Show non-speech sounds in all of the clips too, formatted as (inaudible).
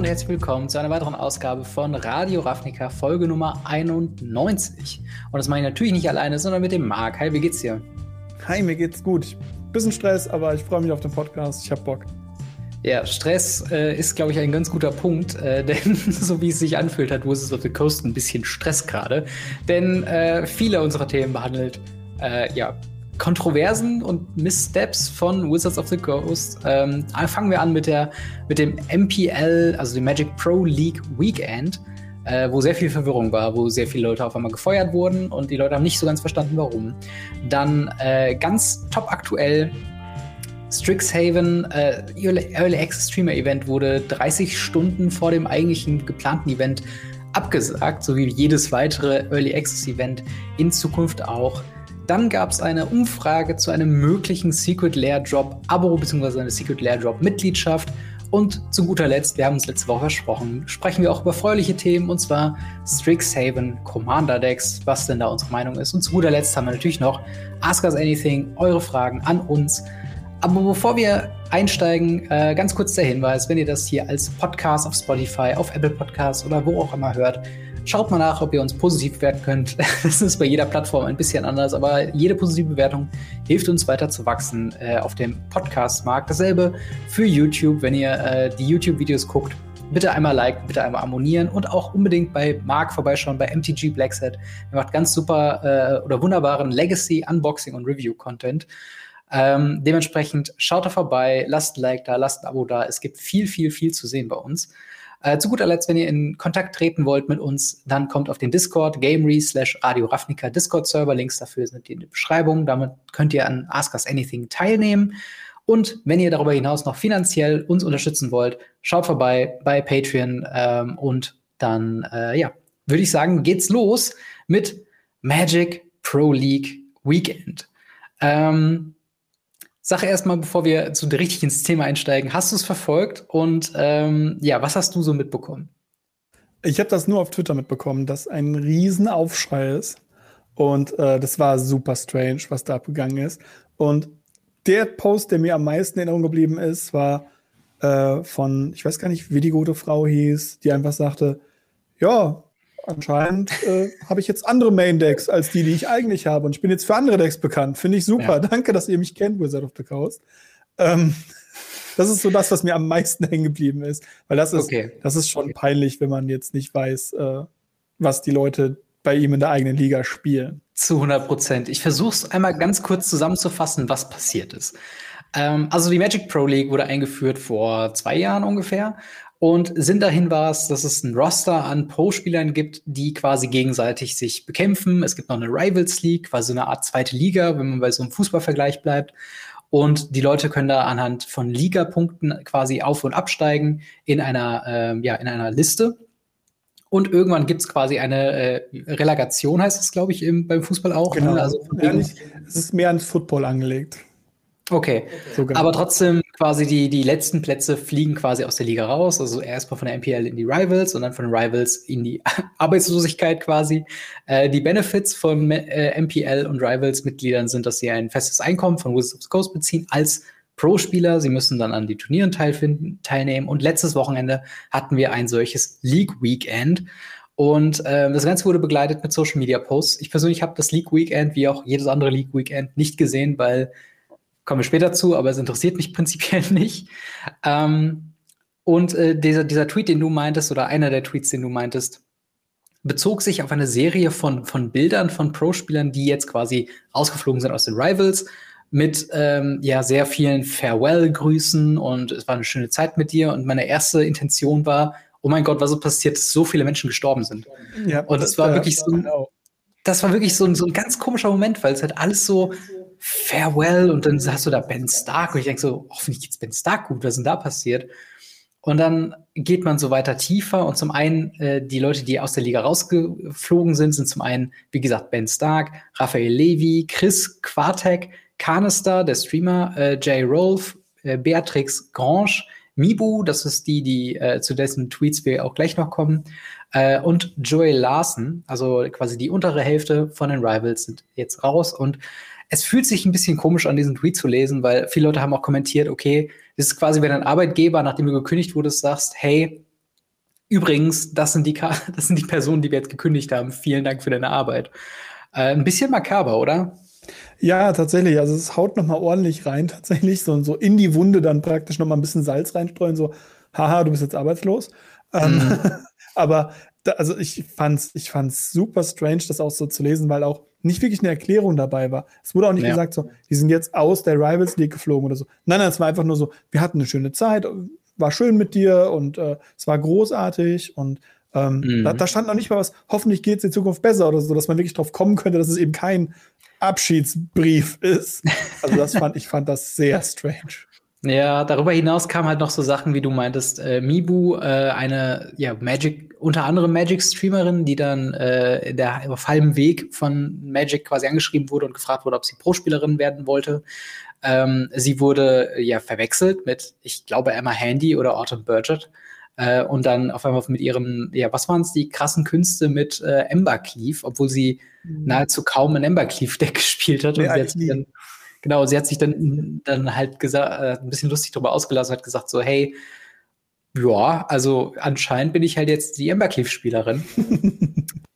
und herzlich willkommen zu einer weiteren Ausgabe von Radio Ravnica, Folge Nummer 91. Und das mache ich natürlich nicht alleine, sondern mit dem Marc. Hi, wie geht's dir? Hi, mir geht's gut. Bisschen Stress, aber ich freue mich auf den Podcast. Ich hab Bock. Ja, Stress äh, ist, glaube ich, ein ganz guter Punkt, äh, (laughs) denn so wie es sich anfühlt, hat Wizards of the Coast ein bisschen Stress gerade. Denn äh, viele unserer Themen behandelt äh, ja, Kontroversen und Missteps von Wizards of the Coast. Ähm, fangen wir an mit, der, mit dem MPL, also dem Magic Pro League Weekend, äh, wo sehr viel Verwirrung war, wo sehr viele Leute auf einmal gefeuert wurden und die Leute haben nicht so ganz verstanden, warum. Dann äh, ganz top aktuell Strixhaven äh, Early Access Streamer Event wurde 30 Stunden vor dem eigentlichen geplanten Event abgesagt, so wie jedes weitere Early Access Event in Zukunft auch. Dann gab es eine Umfrage zu einem möglichen Secret Lair Drop Abo bzw. eine Secret Lair Drop Mitgliedschaft. Und zu guter Letzt, wir haben uns letzte Woche versprochen, sprechen wir auch über fröhliche Themen und zwar Strixhaven Commander Decks, was denn da unsere Meinung ist. Und zu guter Letzt haben wir natürlich noch Ask Us Anything, eure Fragen an uns. Aber bevor wir einsteigen, äh, ganz kurz der Hinweis, wenn ihr das hier als Podcast auf Spotify, auf Apple Podcasts oder wo auch immer hört, Schaut mal nach, ob ihr uns positiv bewerten könnt. (laughs) Das ist bei jeder Plattform ein bisschen anders, aber jede positive Bewertung hilft uns weiter zu wachsen äh, auf dem Podcast-Markt. Dasselbe für YouTube, wenn ihr äh, die YouTube-Videos guckt. Bitte einmal liken, bitte einmal abonnieren und auch unbedingt bei Mark vorbeischauen, bei MTG Blackset. Er macht ganz super äh, oder wunderbaren Legacy, Unboxing und Review-Content. Ähm, dementsprechend schaut da vorbei, lasst ein Like da, lasst ein Abo da. Es gibt viel, viel, viel zu sehen bei uns. Äh, zu guter Letzt, wenn ihr in Kontakt treten wollt mit uns, dann kommt auf den Discord, Gamery slash Radio Ravnica Discord-Server. Links dafür sind in der Beschreibung. Damit könnt ihr an Ask Us Anything teilnehmen. Und wenn ihr darüber hinaus noch finanziell uns unterstützen wollt, schaut vorbei bei Patreon ähm, und dann, äh, ja, würde ich sagen, geht's los mit Magic Pro League Weekend. Ähm, Sag erstmal, bevor wir zu richtig ins Thema einsteigen, hast du es verfolgt und ähm, ja, was hast du so mitbekommen? Ich habe das nur auf Twitter mitbekommen, dass ein Riesenaufschrei ist. Und äh, das war super strange, was da abgegangen ist. Und der Post, der mir am meisten in Erinnerung geblieben ist, war äh, von, ich weiß gar nicht, wie die gute Frau hieß, die einfach sagte, ja, anscheinend äh, habe ich jetzt andere Main-Decks als die, die ich eigentlich habe. Und ich bin jetzt für andere Decks bekannt. Finde ich super. Ja. Danke, dass ihr mich kennt, Wizard of the Coast. Ähm, das ist so das, was mir am meisten (laughs) hängen geblieben ist. Weil das ist, okay. das ist schon okay. peinlich, wenn man jetzt nicht weiß, äh, was die Leute bei ihm in der eigenen Liga spielen. Zu 100 Prozent. Ich versuche es einmal ganz kurz zusammenzufassen, was passiert ist. Ähm, also die Magic Pro League wurde eingeführt vor zwei Jahren ungefähr und Sinn dahin war es, dass es ein Roster an Pro-Spielern gibt, die quasi gegenseitig sich bekämpfen. Es gibt noch eine Rivals League, quasi eine Art zweite Liga, wenn man bei so einem Fußballvergleich bleibt. Und die Leute können da anhand von Ligapunkten quasi auf- und absteigen in einer, äh, ja, in einer Liste. Und irgendwann gibt es quasi eine äh, Relegation, heißt es, glaube ich, im, beim Fußball auch. Ne? Genau. Ne? Also ja, nicht, es ist mehr ans Football angelegt. Okay, Sogar. aber trotzdem quasi die, die letzten Plätze fliegen quasi aus der Liga raus. Also erstmal von der MPL in die Rivals und dann von den Rivals in die (laughs) Arbeitslosigkeit quasi. Äh, die Benefits von äh, MPL und Rivals-Mitgliedern sind, dass sie ein festes Einkommen von Wizards of the Coast beziehen als Pro-Spieler. Sie müssen dann an die Turnieren teilnehmen. Und letztes Wochenende hatten wir ein solches League-Weekend. Und äh, das Ganze wurde begleitet mit Social Media Posts. Ich persönlich habe das League Weekend wie auch jedes andere League Weekend nicht gesehen, weil kommen wir später zu, aber es interessiert mich (laughs) prinzipiell nicht. Ähm, und äh, dieser, dieser Tweet, den du meintest, oder einer der Tweets, den du meintest, bezog sich auf eine Serie von, von Bildern von Pro-Spielern, die jetzt quasi rausgeflogen sind aus den Rivals, mit ähm, ja sehr vielen Farewell-Grüßen und es war eine schöne Zeit mit dir. Und meine erste Intention war, oh mein Gott, was ist passiert, dass so viele Menschen gestorben sind. Ja, und das, das war wirklich so, das war wirklich so so ein ganz komischer Moment, weil es halt alles so Farewell und dann hast du da Ben Stark und ich denke so, hoffentlich geht's Ben Stark gut, was ist denn da passiert? Und dann geht man so weiter tiefer und zum einen äh, die Leute, die aus der Liga rausgeflogen sind, sind zum einen, wie gesagt, Ben Stark, Raphael Levy, Chris Quartek, Canister, der Streamer, äh, Jay Rolf, äh, Beatrix Grange, Mibu, das ist die, die äh, zu dessen Tweets wir auch gleich noch kommen, äh, und Joel Larson, also quasi die untere Hälfte von den Rivals sind jetzt raus und es fühlt sich ein bisschen komisch an, diesen Tweet zu lesen, weil viele Leute haben auch kommentiert, okay, das ist quasi, wenn ein Arbeitgeber, nachdem du gekündigt wurdest, sagst, hey, übrigens, das sind, die, (laughs) das sind die Personen, die wir jetzt gekündigt haben. Vielen Dank für deine Arbeit. Äh, ein bisschen makaber, oder? Ja, tatsächlich. Also es haut noch mal ordentlich rein, (laughs) tatsächlich. So, so in die Wunde dann praktisch noch mal ein bisschen Salz reinstreuen. So, haha, du bist jetzt arbeitslos. Ähm, mhm. (laughs) aber da, also ich fand's, ich fand's super strange, das auch so zu lesen, weil auch nicht wirklich eine Erklärung dabei war. Es wurde auch nicht ja. gesagt, so, die sind jetzt aus der Rivals League geflogen oder so. Nein, nein, es war einfach nur so, wir hatten eine schöne Zeit, war schön mit dir und äh, es war großartig und ähm, mhm. da, da, stand noch nicht mal was, hoffentlich geht es in Zukunft besser oder so, dass man wirklich drauf kommen könnte, dass es eben kein Abschiedsbrief ist. Also das fand ich fand das sehr strange. Ja, darüber hinaus kamen halt noch so Sachen, wie du meintest, äh, Mibu, äh, eine ja Magic, unter anderem Magic-Streamerin, die dann äh, der auf halbem Weg von Magic quasi angeschrieben wurde und gefragt wurde, ob sie Pro-Spielerin werden wollte. Ähm, sie wurde ja verwechselt mit, ich glaube, Emma Handy oder Autumn Burgett. Äh, und dann auf einmal mit ihren, ja, was waren es, die krassen Künste mit äh, Ember Cleave, obwohl sie mhm. nahezu kaum ein Ember Cleave-Deck (laughs) gespielt hat. Nee, und sie hat genau, sie hat sich dann, dann halt gesagt, äh, ein bisschen lustig darüber ausgelassen, hat gesagt so, hey, ja, also anscheinend bin ich halt jetzt die Ember Cleave-Spielerin. (laughs)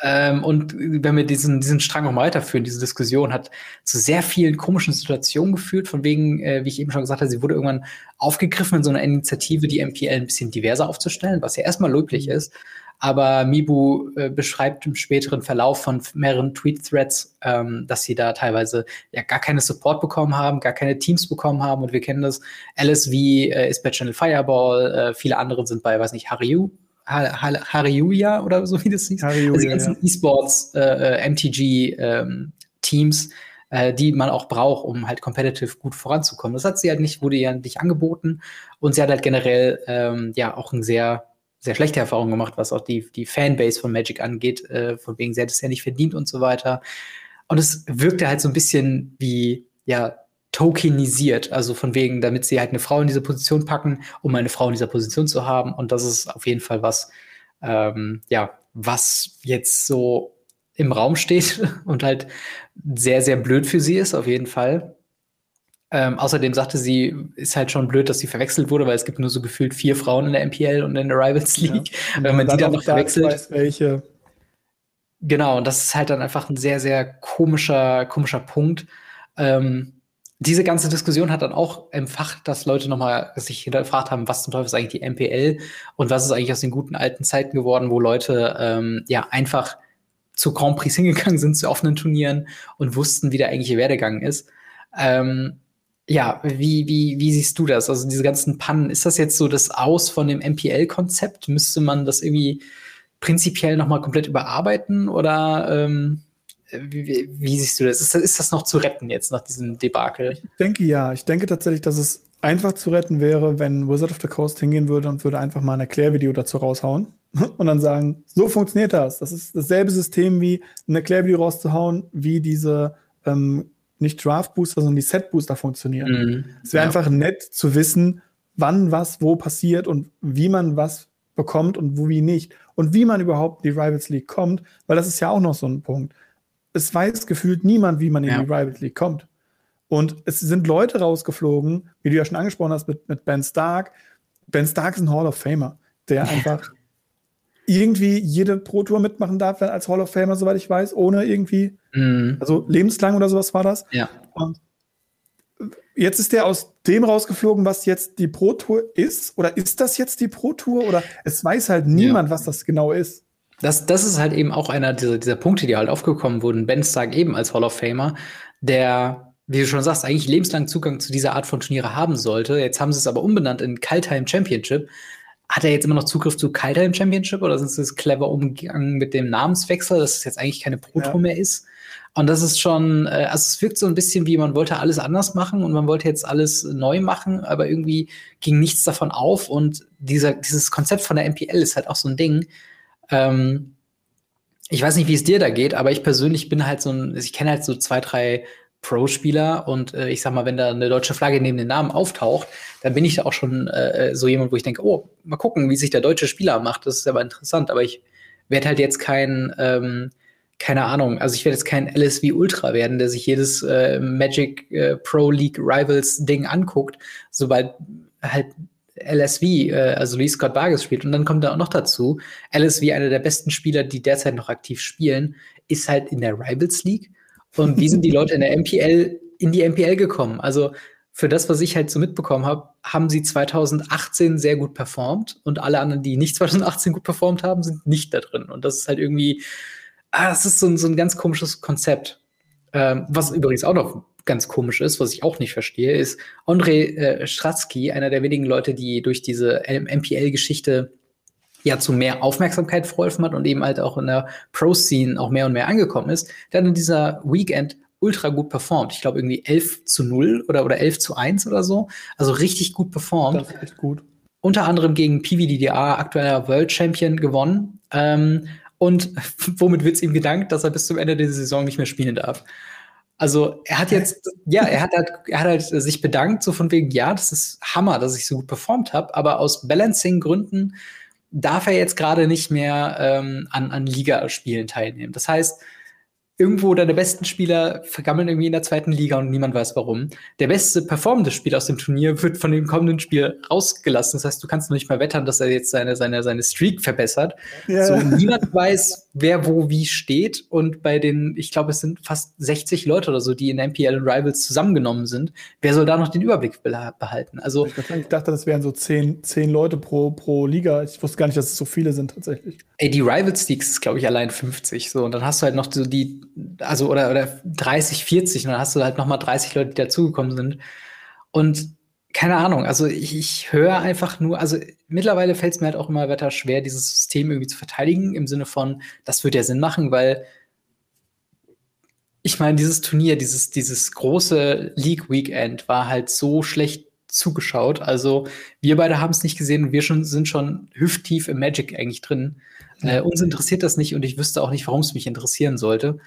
Ähm, und wenn wir diesen, diesen Strang noch weiterführen, diese Diskussion hat zu sehr vielen komischen Situationen geführt, von wegen, äh, wie ich eben schon gesagt habe, sie wurde irgendwann aufgegriffen in so einer Initiative, die MPL ein bisschen diverser aufzustellen, was ja erstmal löblich ist. Aber Mibu äh, beschreibt im späteren Verlauf von mehreren Tweet-Threads, ähm, dass sie da teilweise ja gar keine Support bekommen haben, gar keine Teams bekommen haben. Und wir kennen das. LSV äh, ist bei Channel Fireball, äh, viele andere sind bei, weiß nicht, Hariu Hariuya oder so wie das hieß. Hariuya, also die ganzen ja. E-Sports, äh, äh MTG-Teams, ähm, äh, die man auch braucht, um halt competitive gut voranzukommen. Das hat sie halt nicht, wurde ihr nicht angeboten. Und sie hat halt generell ähm, ja auch ein sehr sehr schlechte Erfahrung gemacht, was auch die, die Fanbase von Magic angeht, äh, von wegen sie hat es ja nicht verdient und so weiter. Und es wirkte halt so ein bisschen wie, ja, tokenisiert, also von wegen, damit sie halt eine Frau in diese Position packen, um eine Frau in dieser Position zu haben. Und das ist auf jeden Fall was, ähm, ja, was jetzt so im Raum steht (laughs) und halt sehr, sehr blöd für sie ist, auf jeden Fall. Ähm, außerdem sagte sie, ist halt schon blöd, dass sie verwechselt wurde, weil es gibt nur so gefühlt vier Frauen in der MPL und in der Rivals League. Ja. Wenn man die dann noch verwechselt. Weiß, welche. Genau, und das ist halt dann einfach ein sehr, sehr komischer, komischer Punkt. Ähm, diese ganze Diskussion hat dann auch empfacht, dass Leute nochmal sich hinterfragt haben, was zum Teufel ist eigentlich die MPL und was ist eigentlich aus den guten alten Zeiten geworden, wo Leute ähm, ja einfach zu Grand Prix (laughs) hingegangen sind, zu offenen Turnieren und wussten, wie der eigentliche Werdegang ist. Ähm, ja, wie, wie, wie siehst du das? Also diese ganzen Pannen, ist das jetzt so das Aus von dem MPL-Konzept? Müsste man das irgendwie prinzipiell nochmal komplett überarbeiten oder ähm, wie, wie, siehst du das? Ist, ist, das noch zu retten jetzt nach diesem Debakel? Ich denke ja. Ich denke tatsächlich, dass es einfach zu retten wäre, wenn Wizard of the Coast hingehen würde und würde einfach mal ein Erklärvideo dazu raushauen (laughs) und dann sagen, so funktioniert das. Das ist dasselbe System wie ein Erklärvideo rauszuhauen, wie diese ähm, nicht Draft Booster, sondern die Set Booster funktionieren. Mhm. Es wäre ja. einfach nett zu wissen, wann was wo passiert und wie man was bekommt und wo wie nicht. Und wie man überhaupt in die Rivals League kommt, weil das ist ja auch noch so ein Punkt es weiß gefühlt niemand, wie man in ja. die Rival League kommt. Und es sind Leute rausgeflogen, wie du ja schon angesprochen hast mit, mit Ben Stark. Ben Stark ist ein Hall of Famer, der (laughs) einfach irgendwie jede Pro Tour mitmachen darf als Hall of Famer, soweit ich weiß, ohne irgendwie, mhm. also lebenslang oder sowas war das. Ja. Und jetzt ist der aus dem rausgeflogen, was jetzt die Pro Tour ist. Oder ist das jetzt die Pro Tour? Oder es weiß halt niemand, ja. was das genau ist das, das ist halt eben auch einer dieser, dieser Punkte, die halt aufgekommen wurden. Ben Stark eben als Hall of Famer, der, wie du schon sagst, eigentlich lebenslang Zugang zu dieser Art von Turniere haben sollte. Jetzt haben sie es aber umbenannt in Kaltheim Championship. Hat er jetzt immer noch Zugriff zu Kaltheim Championship oder sind sie es clever umgegangen mit dem Namenswechsel, dass es jetzt eigentlich keine Pro Tour ja. mehr ist? Und das ist schon, äh, also es wirkt so ein bisschen wie, man wollte alles anders machen und man wollte jetzt alles neu machen, aber irgendwie ging nichts davon auf. Und dieser, dieses Konzept von der MPL ist halt auch so ein Ding. Ähm, ich weiß nicht, wie es dir da geht, aber ich persönlich bin halt so ein, ich kenne halt so zwei, drei Pro-Spieler und äh, ich sag mal, wenn da eine deutsche Flagge neben den Namen auftaucht, dann bin ich da auch schon äh, so jemand, wo ich denke, oh, mal gucken, wie sich der deutsche Spieler macht. Das ist aber interessant, aber ich werde halt jetzt kein, ähm, keine Ahnung, also ich werde jetzt kein LSV Ultra werden, der sich jedes äh, Magic äh, Pro League Rivals Ding anguckt, sobald halt LSV, äh, also Lee Scott Vargas spielt. Und dann kommt da auch noch dazu, LSV, einer der besten Spieler, die derzeit noch aktiv spielen, ist halt in der Rivals League. Und wie sind die Leute in der MPL in die MPL gekommen? Also für das, was ich halt so mitbekommen habe, haben sie 2018 sehr gut performt und alle anderen, die nicht (laughs) 2018 gut performt haben, sind nicht da drin. Und das ist halt irgendwie, ah, das ist so ein, so ein ganz komisches Konzept. Ähm, was übrigens auch noch ganz komisch ist, was ich auch nicht verstehe, ist André äh, Stratsky, einer der wenigen Leute, die durch diese MPL-Geschichte ja zu mehr Aufmerksamkeit verholfen hat und eben halt auch in der Pro-Scene auch mehr und mehr angekommen ist, der hat in dieser Weekend ultra gut performt. Ich glaube irgendwie 11 zu 0 oder, oder 11 zu 1 oder so. Also richtig gut performt. Das ist echt gut. Unter anderem gegen PVDDA, aktueller World Champion, gewonnen. Ähm, und (laughs) womit wird es ihm gedankt, dass er bis zum Ende der Saison nicht mehr spielen darf? Also er hat jetzt, (laughs) ja, er hat halt, er hat halt sich bedankt, so von wegen, ja, das ist Hammer, dass ich so gut performt habe, aber aus Balancing-Gründen darf er jetzt gerade nicht mehr ähm, an, an Ligaspielen teilnehmen. Das heißt, irgendwo deine besten Spieler vergammeln irgendwie in der zweiten Liga und niemand weiß warum. Der beste performende Spieler aus dem Turnier wird von dem kommenden Spiel rausgelassen. Das heißt, du kannst noch nicht mal wettern, dass er jetzt seine, seine, seine Streak verbessert. Yeah. So, niemand weiß, wer wo wie steht. Und bei den, ich glaube, es sind fast 60 Leute oder so, die in MPL und Rivals zusammengenommen sind. Wer soll da noch den Überblick behalten? Also, ich dachte, das wären so 10, 10 Leute pro, pro Liga. Ich wusste gar nicht, dass es so viele sind tatsächlich. Ey, die Rivals Leagues ist, glaube ich, allein 50. So, und dann hast du halt noch so die also oder, oder 30, 40 und dann hast du halt nochmal 30 Leute, die dazugekommen sind. Und keine Ahnung, also ich, ich höre einfach nur, also mittlerweile fällt es mir halt auch immer weiter schwer, dieses System irgendwie zu verteidigen, im Sinne von, das würde ja Sinn machen, weil ich meine, dieses Turnier, dieses, dieses große League-Weekend war halt so schlecht zugeschaut. Also wir beide haben es nicht gesehen und wir schon, sind schon hüfttief im Magic eigentlich drin. Äh, uns interessiert das nicht und ich wüsste auch nicht, warum es mich interessieren sollte.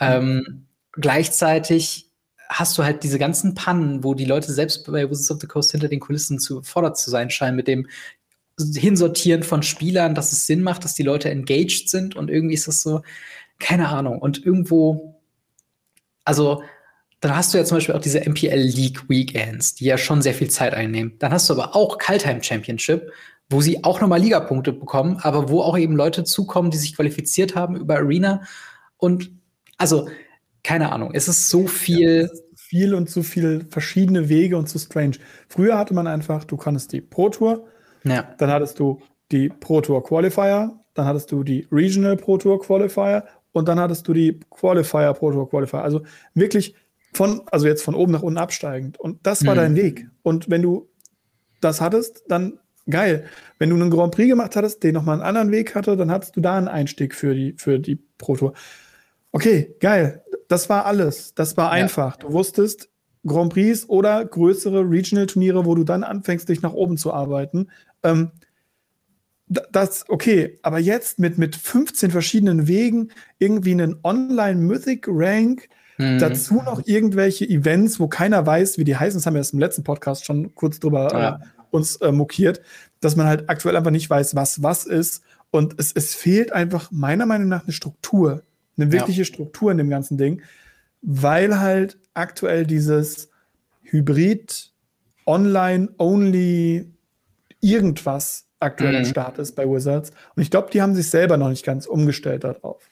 Ähm, gleichzeitig hast du halt diese ganzen Pannen, wo die Leute selbst bei Wizards of the Coast hinter den Kulissen zu fordert zu sein scheinen mit dem Hinsortieren von Spielern, dass es Sinn macht, dass die Leute engaged sind und irgendwie ist das so, keine Ahnung. Und irgendwo, also dann hast du ja zum Beispiel auch diese MPL League Weekends, die ja schon sehr viel Zeit einnehmen. Dann hast du aber auch Kaltheim Championship, wo sie auch nochmal Ligapunkte bekommen, aber wo auch eben Leute zukommen, die sich qualifiziert haben über Arena und also, keine Ahnung, es ist so viel. Ja, viel und zu viele verschiedene Wege und zu strange. Früher hatte man einfach, du konntest die Pro Tour, ja. dann hattest du die Pro Tour Qualifier, dann hattest du die Regional Pro Tour Qualifier und dann hattest du die Qualifier Pro Tour Qualifier. Also wirklich von, also jetzt von oben nach unten absteigend. Und das war mhm. dein Weg. Und wenn du das hattest, dann geil. Wenn du einen Grand Prix gemacht hattest, den nochmal einen anderen Weg hatte, dann hattest du da einen Einstieg für die, für die Pro Tour. Okay, geil. Das war alles. Das war einfach. Ja. Du wusstest, Grand Prix oder größere Regional-Turniere, wo du dann anfängst, dich nach oben zu arbeiten. Ähm, das, okay, aber jetzt mit, mit 15 verschiedenen Wegen irgendwie einen Online-Mythic-Rank, mhm. dazu noch irgendwelche Events, wo keiner weiß, wie die heißen, das haben wir erst im letzten Podcast schon kurz drüber ja. äh, uns äh, mokiert, dass man halt aktuell einfach nicht weiß, was was ist. Und es, es fehlt einfach meiner Meinung nach eine Struktur eine wirkliche ja. Struktur in dem ganzen Ding, weil halt aktuell dieses Hybrid, Online-Only, irgendwas aktuell mhm. im Start ist bei Wizards. Und ich glaube, die haben sich selber noch nicht ganz umgestellt darauf.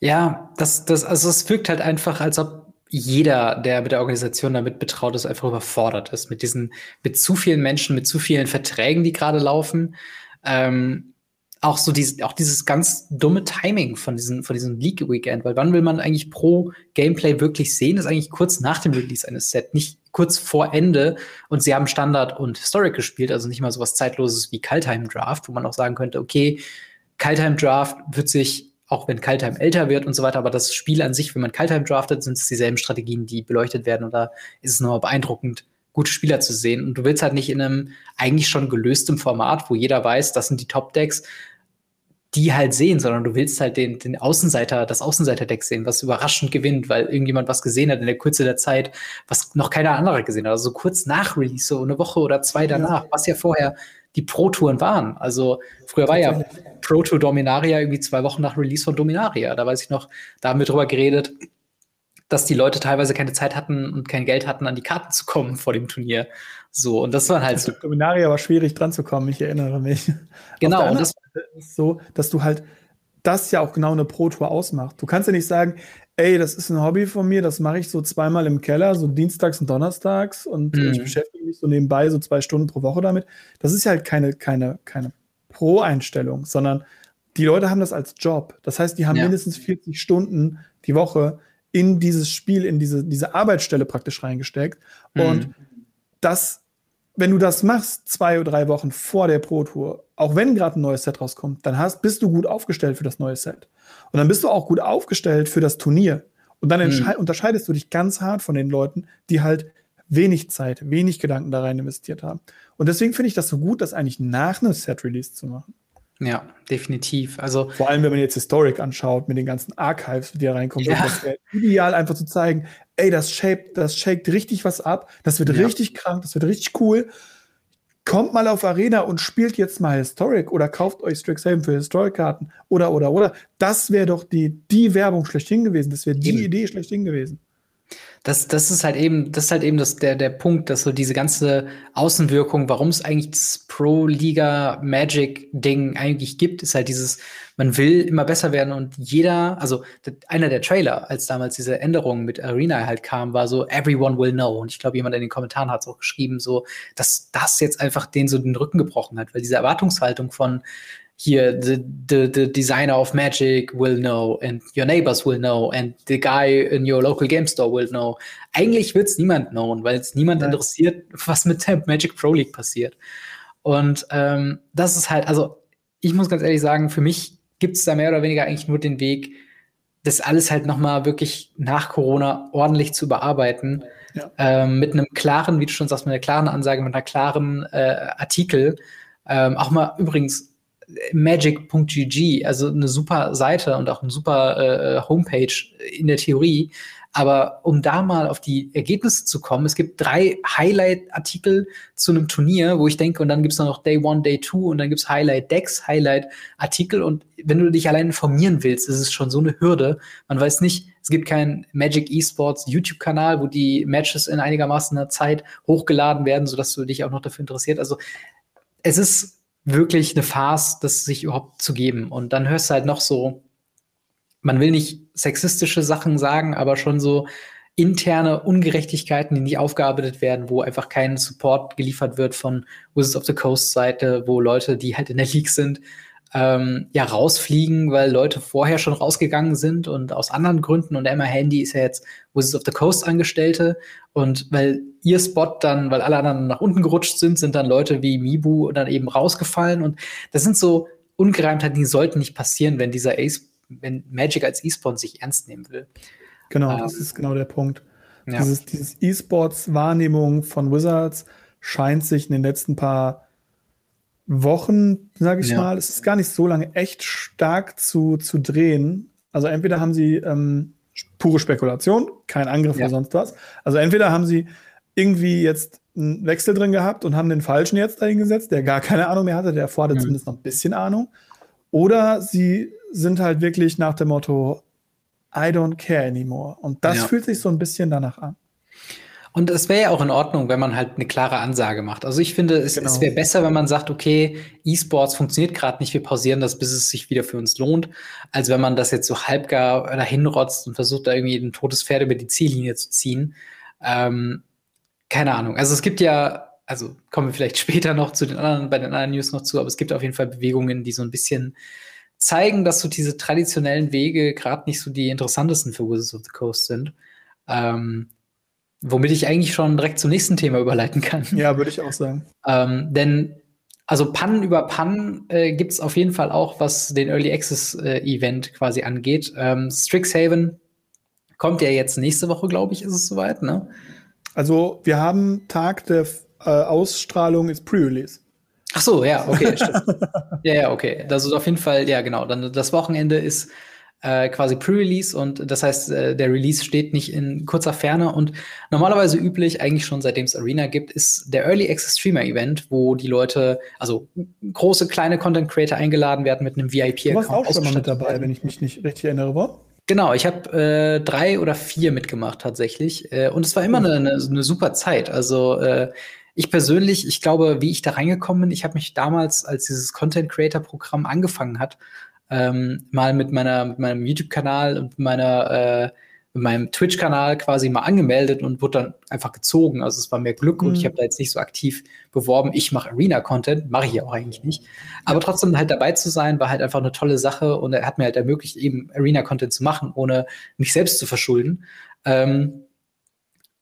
Ja, das, das, also es wirkt halt einfach, als ob jeder, der mit der Organisation damit betraut ist, einfach überfordert ist mit diesen, mit zu vielen Menschen, mit zu vielen Verträgen, die gerade laufen. Ähm, auch so dieses, auch dieses ganz dumme Timing von diesem, von diesem League Weekend, weil wann will man eigentlich pro Gameplay wirklich sehen? Das ist eigentlich kurz nach dem Release eines Sets, nicht kurz vor Ende. Und sie haben Standard und Historic gespielt, also nicht mal so was Zeitloses wie Kaltheim Draft, wo man auch sagen könnte, okay, Kaltheim Draft wird sich, auch wenn Kaltheim älter wird und so weiter, aber das Spiel an sich, wenn man Kaltheim draftet, sind es dieselben Strategien, die beleuchtet werden. Da ist es nochmal beeindruckend, gute Spieler zu sehen. Und du willst halt nicht in einem eigentlich schon gelöstem Format, wo jeder weiß, das sind die Top-Decks, die halt sehen, sondern du willst halt den, den Außenseiter, das Außenseiter-Deck sehen, was überraschend gewinnt, weil irgendjemand was gesehen hat in der Kürze der Zeit, was noch keiner andere gesehen hat. Also so kurz nach Release, so eine Woche oder zwei danach, ja. was ja vorher die Pro-Touren waren. Also früher war ja Pro Tour Dominaria irgendwie zwei Wochen nach Release von Dominaria. Da weiß ich noch, da haben wir drüber geredet. Dass die Leute teilweise keine Zeit hatten und kein Geld hatten, an die Karten zu kommen vor dem Turnier. So, und das war halt so. Dominaria war schwierig dran zu kommen, ich erinnere mich. Genau, und das ist so, dass du halt das ja auch genau eine Pro-Tour ausmacht. Du kannst ja nicht sagen, ey, das ist ein Hobby von mir, das mache ich so zweimal im Keller, so dienstags und donnerstags und mhm. ich beschäftige mich so nebenbei so zwei Stunden pro Woche damit. Das ist halt keine, keine, keine Pro-Einstellung, sondern die Leute haben das als Job. Das heißt, die haben ja. mindestens 40 Stunden die Woche in dieses Spiel, in diese, diese Arbeitsstelle praktisch reingesteckt. Mhm. Und das, wenn du das machst, zwei oder drei Wochen vor der Pro-Tour, auch wenn gerade ein neues Set rauskommt, dann hast, bist du gut aufgestellt für das neue Set. Und dann bist du auch gut aufgestellt für das Turnier. Und dann mhm. unterscheidest du dich ganz hart von den Leuten, die halt wenig Zeit, wenig Gedanken da rein investiert haben. Und deswegen finde ich das so gut, das eigentlich nach einem Set-Release zu machen. Ja, definitiv. Also vor allem, wenn man jetzt Historic anschaut mit den ganzen Archives, die da reinkommen, ja. das wäre ideal einfach zu zeigen, ey, das shaped, das shakt richtig was ab, das wird ja. richtig krank, das wird richtig cool. Kommt mal auf Arena und spielt jetzt mal Historic oder kauft euch Strixhaven für Historic-Karten oder oder oder. Das wäre doch die, die Werbung schlechthin gewesen. Das wäre die Eben. Idee schlechthin gewesen das, das ist halt eben, das ist halt eben das, der, der Punkt, dass so diese ganze Außenwirkung, warum es eigentlich das Pro-Liga-Magic-Ding eigentlich gibt, ist halt dieses, man will immer besser werden und jeder, also einer der Trailer, als damals diese Änderung mit Arena halt kam, war so, everyone will know. Und ich glaube, jemand in den Kommentaren hat es auch geschrieben, so, dass das jetzt einfach den so den Rücken gebrochen hat, weil diese Erwartungshaltung von, here the, the the designer of magic will know and your neighbors will know and the guy in your local game store will know. Eigentlich wird es niemand known, weil es niemand ja. interessiert, was mit der Magic Pro League passiert. Und ähm, das ist halt, also ich muss ganz ehrlich sagen, für mich gibt es da mehr oder weniger eigentlich nur den Weg, das alles halt noch mal wirklich nach Corona ordentlich zu bearbeiten. Ja. Ähm, mit einem klaren, wie du schon sagst, mit einer klaren Ansage, mit einer klaren äh, Artikel. Ähm, auch mal übrigens magic.gg, also eine super Seite und auch eine super äh, Homepage in der Theorie. Aber um da mal auf die Ergebnisse zu kommen, es gibt drei Highlight-Artikel zu einem Turnier, wo ich denke, und dann gibt es noch Day One, Day Two und dann gibt es Highlight-Decks, Highlight-Artikel. Und wenn du dich allein informieren willst, ist es schon so eine Hürde. Man weiß nicht, es gibt keinen Magic Esports YouTube-Kanal, wo die Matches in einigermaßen einer Zeit hochgeladen werden, sodass du dich auch noch dafür interessiert. Also es ist wirklich eine Farce, das sich überhaupt zu geben. Und dann hörst du halt noch so, man will nicht sexistische Sachen sagen, aber schon so interne Ungerechtigkeiten, die nicht aufgearbeitet werden, wo einfach kein Support geliefert wird von Wizards of the Coast Seite, wo Leute, die halt in der League sind, ähm, ja rausfliegen, weil Leute vorher schon rausgegangen sind und aus anderen Gründen. Und Emma Handy ist ja jetzt Wizards of the Coast Angestellte. Und weil ihr Spot dann, weil alle anderen nach unten gerutscht sind, sind dann Leute wie Mibu dann eben rausgefallen. Und das sind so Ungereimtheiten, die sollten nicht passieren, wenn dieser Ace, wenn Magic als E-Sport sich ernst nehmen will. Genau, ähm, das ist genau der Punkt. Ja. Dieses, dieses E-Sports-Wahrnehmung von Wizards scheint sich in den letzten paar Wochen, sage ich ja. mal, es ist gar nicht so lange, echt stark zu, zu drehen. Also entweder haben sie ähm, pure Spekulation, kein Angriff ja. oder sonst was. Also entweder haben sie irgendwie jetzt einen Wechsel drin gehabt und haben den Falschen jetzt dahingesetzt, der gar keine Ahnung mehr hatte, der fordert mhm. zumindest noch ein bisschen Ahnung. Oder sie sind halt wirklich nach dem Motto, I don't care anymore. Und das ja. fühlt sich so ein bisschen danach an. Und es wäre ja auch in Ordnung, wenn man halt eine klare Ansage macht. Also ich finde, es, genau. es wäre besser, wenn man sagt, okay, E-Sports funktioniert gerade nicht, wir pausieren das, bis es sich wieder für uns lohnt, als wenn man das jetzt so halbgar dahin rotzt und versucht, da irgendwie ein totes Pferd über die Ziellinie zu ziehen. Ähm, keine Ahnung. Also es gibt ja, also kommen wir vielleicht (laughs) später noch zu den anderen, bei den anderen News noch zu, aber es gibt auf jeden Fall Bewegungen, die so ein bisschen zeigen, dass so diese traditionellen Wege gerade nicht so die interessantesten für Wizards of the Coast sind. Ähm, Womit ich eigentlich schon direkt zum nächsten Thema überleiten kann. (laughs) Ja, würde ich auch sagen. Ähm, denn also Pannen über Pannen äh, gibt es auf jeden Fall auch, was den Early Access äh, Event quasi angeht. Ähm, Strixhaven kommt ja jetzt nächste Woche, glaube ich, ist es soweit, ne? Also wir haben Tag der äh, Ausstrahlung ist Pre-Release. Ach so, ja, okay, stimmt. (laughs) ja, ja, okay. Das ist auf jeden Fall, ja, genau. Dann das Wochenende ist äh, quasi Pre-Release und das heißt, äh, der Release steht nicht in kurzer Ferne und normalerweise üblich, eigentlich schon seitdem es Arena gibt, ist der Early Access Streamer Event, wo die Leute, also große, kleine Content Creator eingeladen werden mit einem VIP-Account. Du warst auch schon mal mit dabei, wenn ich mich nicht richtig erinnere, war? Genau, ich habe äh, drei oder vier mitgemacht tatsächlich. Äh, und es war immer eine, eine, eine super Zeit. Also äh, ich persönlich, ich glaube, wie ich da reingekommen bin, ich habe mich damals, als dieses Content Creator Programm angefangen hat, ähm, mal mit meiner mit meinem YouTube-Kanal und meiner äh, in meinem Twitch-Kanal quasi mal angemeldet und wurde dann einfach gezogen. Also es war mehr Glück mhm. und ich mhm. habe da jetzt nicht so aktiv beworben, ich mache Arena-Content, mache ich ja auch eigentlich nicht. Aber trotzdem halt dabei zu sein, war halt einfach eine tolle Sache und er hat mir halt ermöglicht, eben Arena-Content zu machen, ohne mich selbst zu verschulden. Ähm,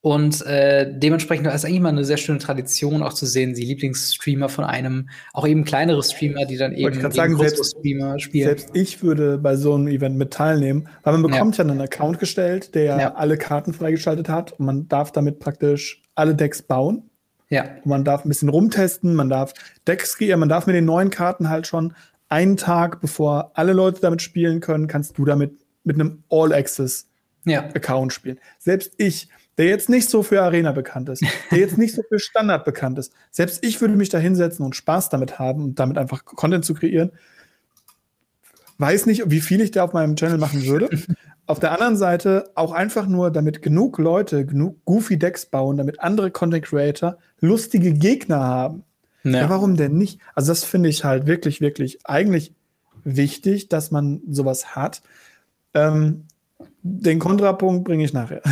und äh, dementsprechend ist eigentlich mal eine sehr schöne Tradition, auch zu sehen, die Lieblingsstreamer von einem, auch eben kleinere Streamer, die dann eben, eben sagen, selbst, Streamer spielen. Selbst ich würde bei so einem Event mit teilnehmen, weil man bekommt ja, ja einen Account gestellt, der ja. alle Karten freigeschaltet hat und man darf damit praktisch alle Decks bauen. Ja. Und man darf ein bisschen rumtesten, man darf Decks kreieren, man darf mit den neuen Karten halt schon einen Tag, bevor alle Leute damit spielen können, kannst du damit mit einem All-Access-Account ja. spielen. Selbst ich der jetzt nicht so für Arena bekannt ist, der jetzt nicht so für Standard bekannt ist. Selbst ich würde mich da hinsetzen und Spaß damit haben und damit einfach Content zu kreieren. Weiß nicht, wie viel ich da auf meinem Channel machen würde. auf der anderen Seite auch einfach nur, damit genug Leute genug goofy Decks bauen, damit andere Content Creator lustige Gegner haben. Ja. ja warum denn nicht? Also das finde ich halt wirklich, wirklich eigentlich wichtig, dass man sowas hat. Ähm, den Kontrapunkt bringe ich nachher.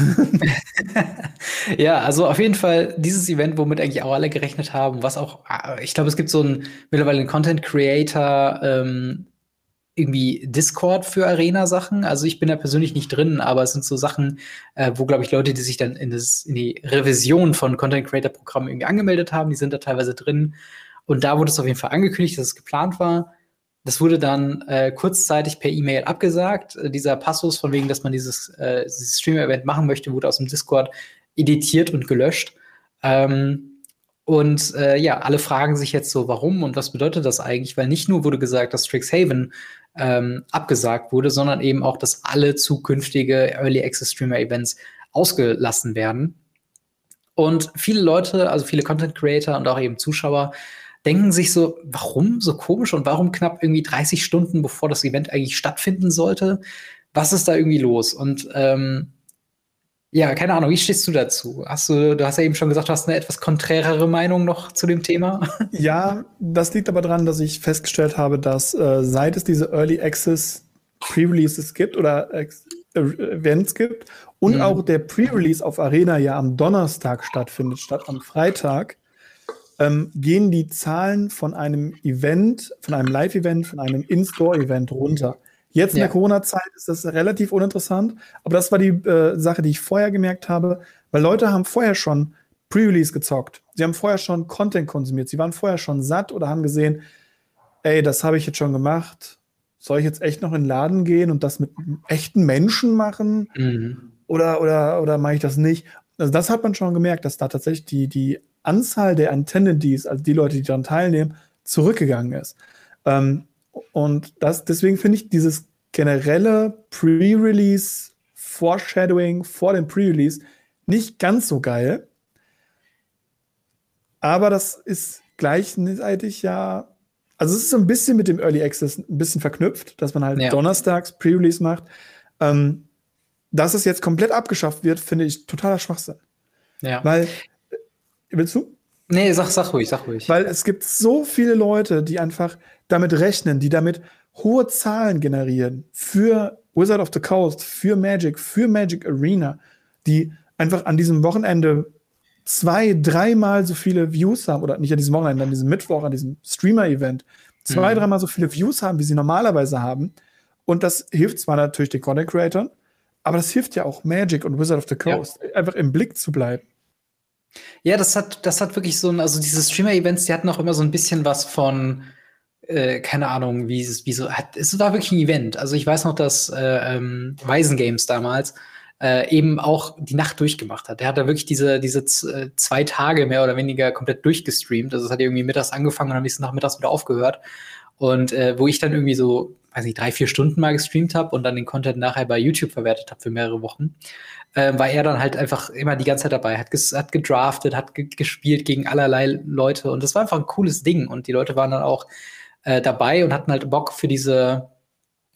(laughs) ja, also auf jeden Fall dieses Event, womit eigentlich auch alle gerechnet haben, was auch, ah, ich glaube, es gibt so ein mittlerweile einen Content Creator ähm, irgendwie Discord für Arena-Sachen. Also ich bin da persönlich nicht drin, aber es sind so Sachen, äh, wo, glaube ich, Leute, die sich dann in, das, in die Revision von Content Creator-Programmen irgendwie angemeldet haben, die sind da teilweise drin. Und da wurde es auf jeden Fall angekündigt, dass es geplant war. Das wurde dann äh, kurzzeitig per E-Mail abgesagt. Äh, dieser Passus, von wegen, dass man dieses, äh, dieses Streamer-Event machen möchte, wurde aus dem Discord editiert und gelöscht. Ähm, und äh, ja, alle fragen sich jetzt so, warum und was bedeutet das eigentlich? Weil nicht nur wurde gesagt, dass Strixhaven ähm, abgesagt wurde, sondern eben auch, dass alle zukünftige Early Access Streamer Events ausgelassen werden. Und viele Leute, also viele Content Creator und auch eben Zuschauer, denken sich so, warum so komisch und warum knapp irgendwie 30 Stunden, bevor das Event eigentlich stattfinden sollte? Was ist da irgendwie los? Und ähm, ja, keine Ahnung, wie stehst du dazu? Hast du, du hast ja eben schon gesagt, du hast eine etwas konträrere Meinung noch zu dem Thema. (laughs) Ja, das liegt aber daran, dass ich festgestellt habe, dass äh, seit es diese Early Access Pre-Releases gibt oder äh, Events gibt und mhm. auch der Pre-Release auf Arena ja am Donnerstag stattfindet, statt am Freitag, ähm, gehen die Zahlen von einem Event, von einem Live-Event, von einem In-Store-Event runter. Jetzt in ja. der Corona-Zeit ist das relativ uninteressant, aber das war die äh, Sache, die ich vorher gemerkt habe, weil Leute haben vorher schon Pre-Release gezockt. Sie haben vorher schon Content konsumiert. Sie waren vorher schon satt oder haben gesehen, ey, das habe ich jetzt schon gemacht. Soll ich jetzt echt noch in den Laden gehen und das mit echten Menschen machen? Mhm. Oder, oder, oder mache ich das nicht? Also das hat man schon gemerkt, dass da tatsächlich die, die Anzahl der Attendees, also die Leute, die daran teilnehmen, zurückgegangen ist. Ähm, und das, deswegen finde ich dieses generelle Pre-Release Foreshadowing vor dem Pre-Release nicht ganz so geil. Aber das ist gleichzeitig ja, also es ist so ein bisschen mit dem Early Access ein bisschen verknüpft, dass man halt ja. donnerstags Pre-Release macht. Ähm, dass es jetzt komplett abgeschafft wird, finde ich totaler Schwachsinn. Ja. Weil Willst du? Nee, sag, sag ruhig, sag ruhig. Weil es gibt so viele Leute, die einfach damit rechnen, die damit hohe Zahlen generieren für Wizard of the Coast, für Magic, für Magic Arena, die einfach an diesem Wochenende zwei, dreimal so viele Views haben, oder nicht an diesem Wochenende, an diesem Mittwoch, an diesem Streamer-Event, zwei, mhm. dreimal so viele Views haben, wie sie normalerweise haben. Und das hilft zwar natürlich den Content Creators, aber das hilft ja auch Magic und Wizard of the Coast, ja. einfach im Blick zu bleiben. Ja, das hat, das hat wirklich so ein, also diese Streamer-Events, die hatten auch immer so ein bisschen was von, äh, keine Ahnung, wie es, wie so, hat, es war wirklich ein Event. Also ich weiß noch, dass äh, ähm, Games damals äh, eben auch die Nacht durchgemacht hat. Der hat da wirklich diese, diese äh, zwei Tage mehr oder weniger komplett durchgestreamt. Also es hat irgendwie mittags angefangen und am nächsten Nachmittags wieder aufgehört. Und äh, wo ich dann irgendwie so, weiß nicht, drei, vier Stunden mal gestreamt habe und dann den Content nachher bei YouTube verwertet habe für mehrere Wochen äh, war er dann halt einfach immer die ganze Zeit dabei, hat, ges hat gedraftet, hat ge gespielt gegen allerlei Leute und das war einfach ein cooles Ding und die Leute waren dann auch äh, dabei und hatten halt Bock für diese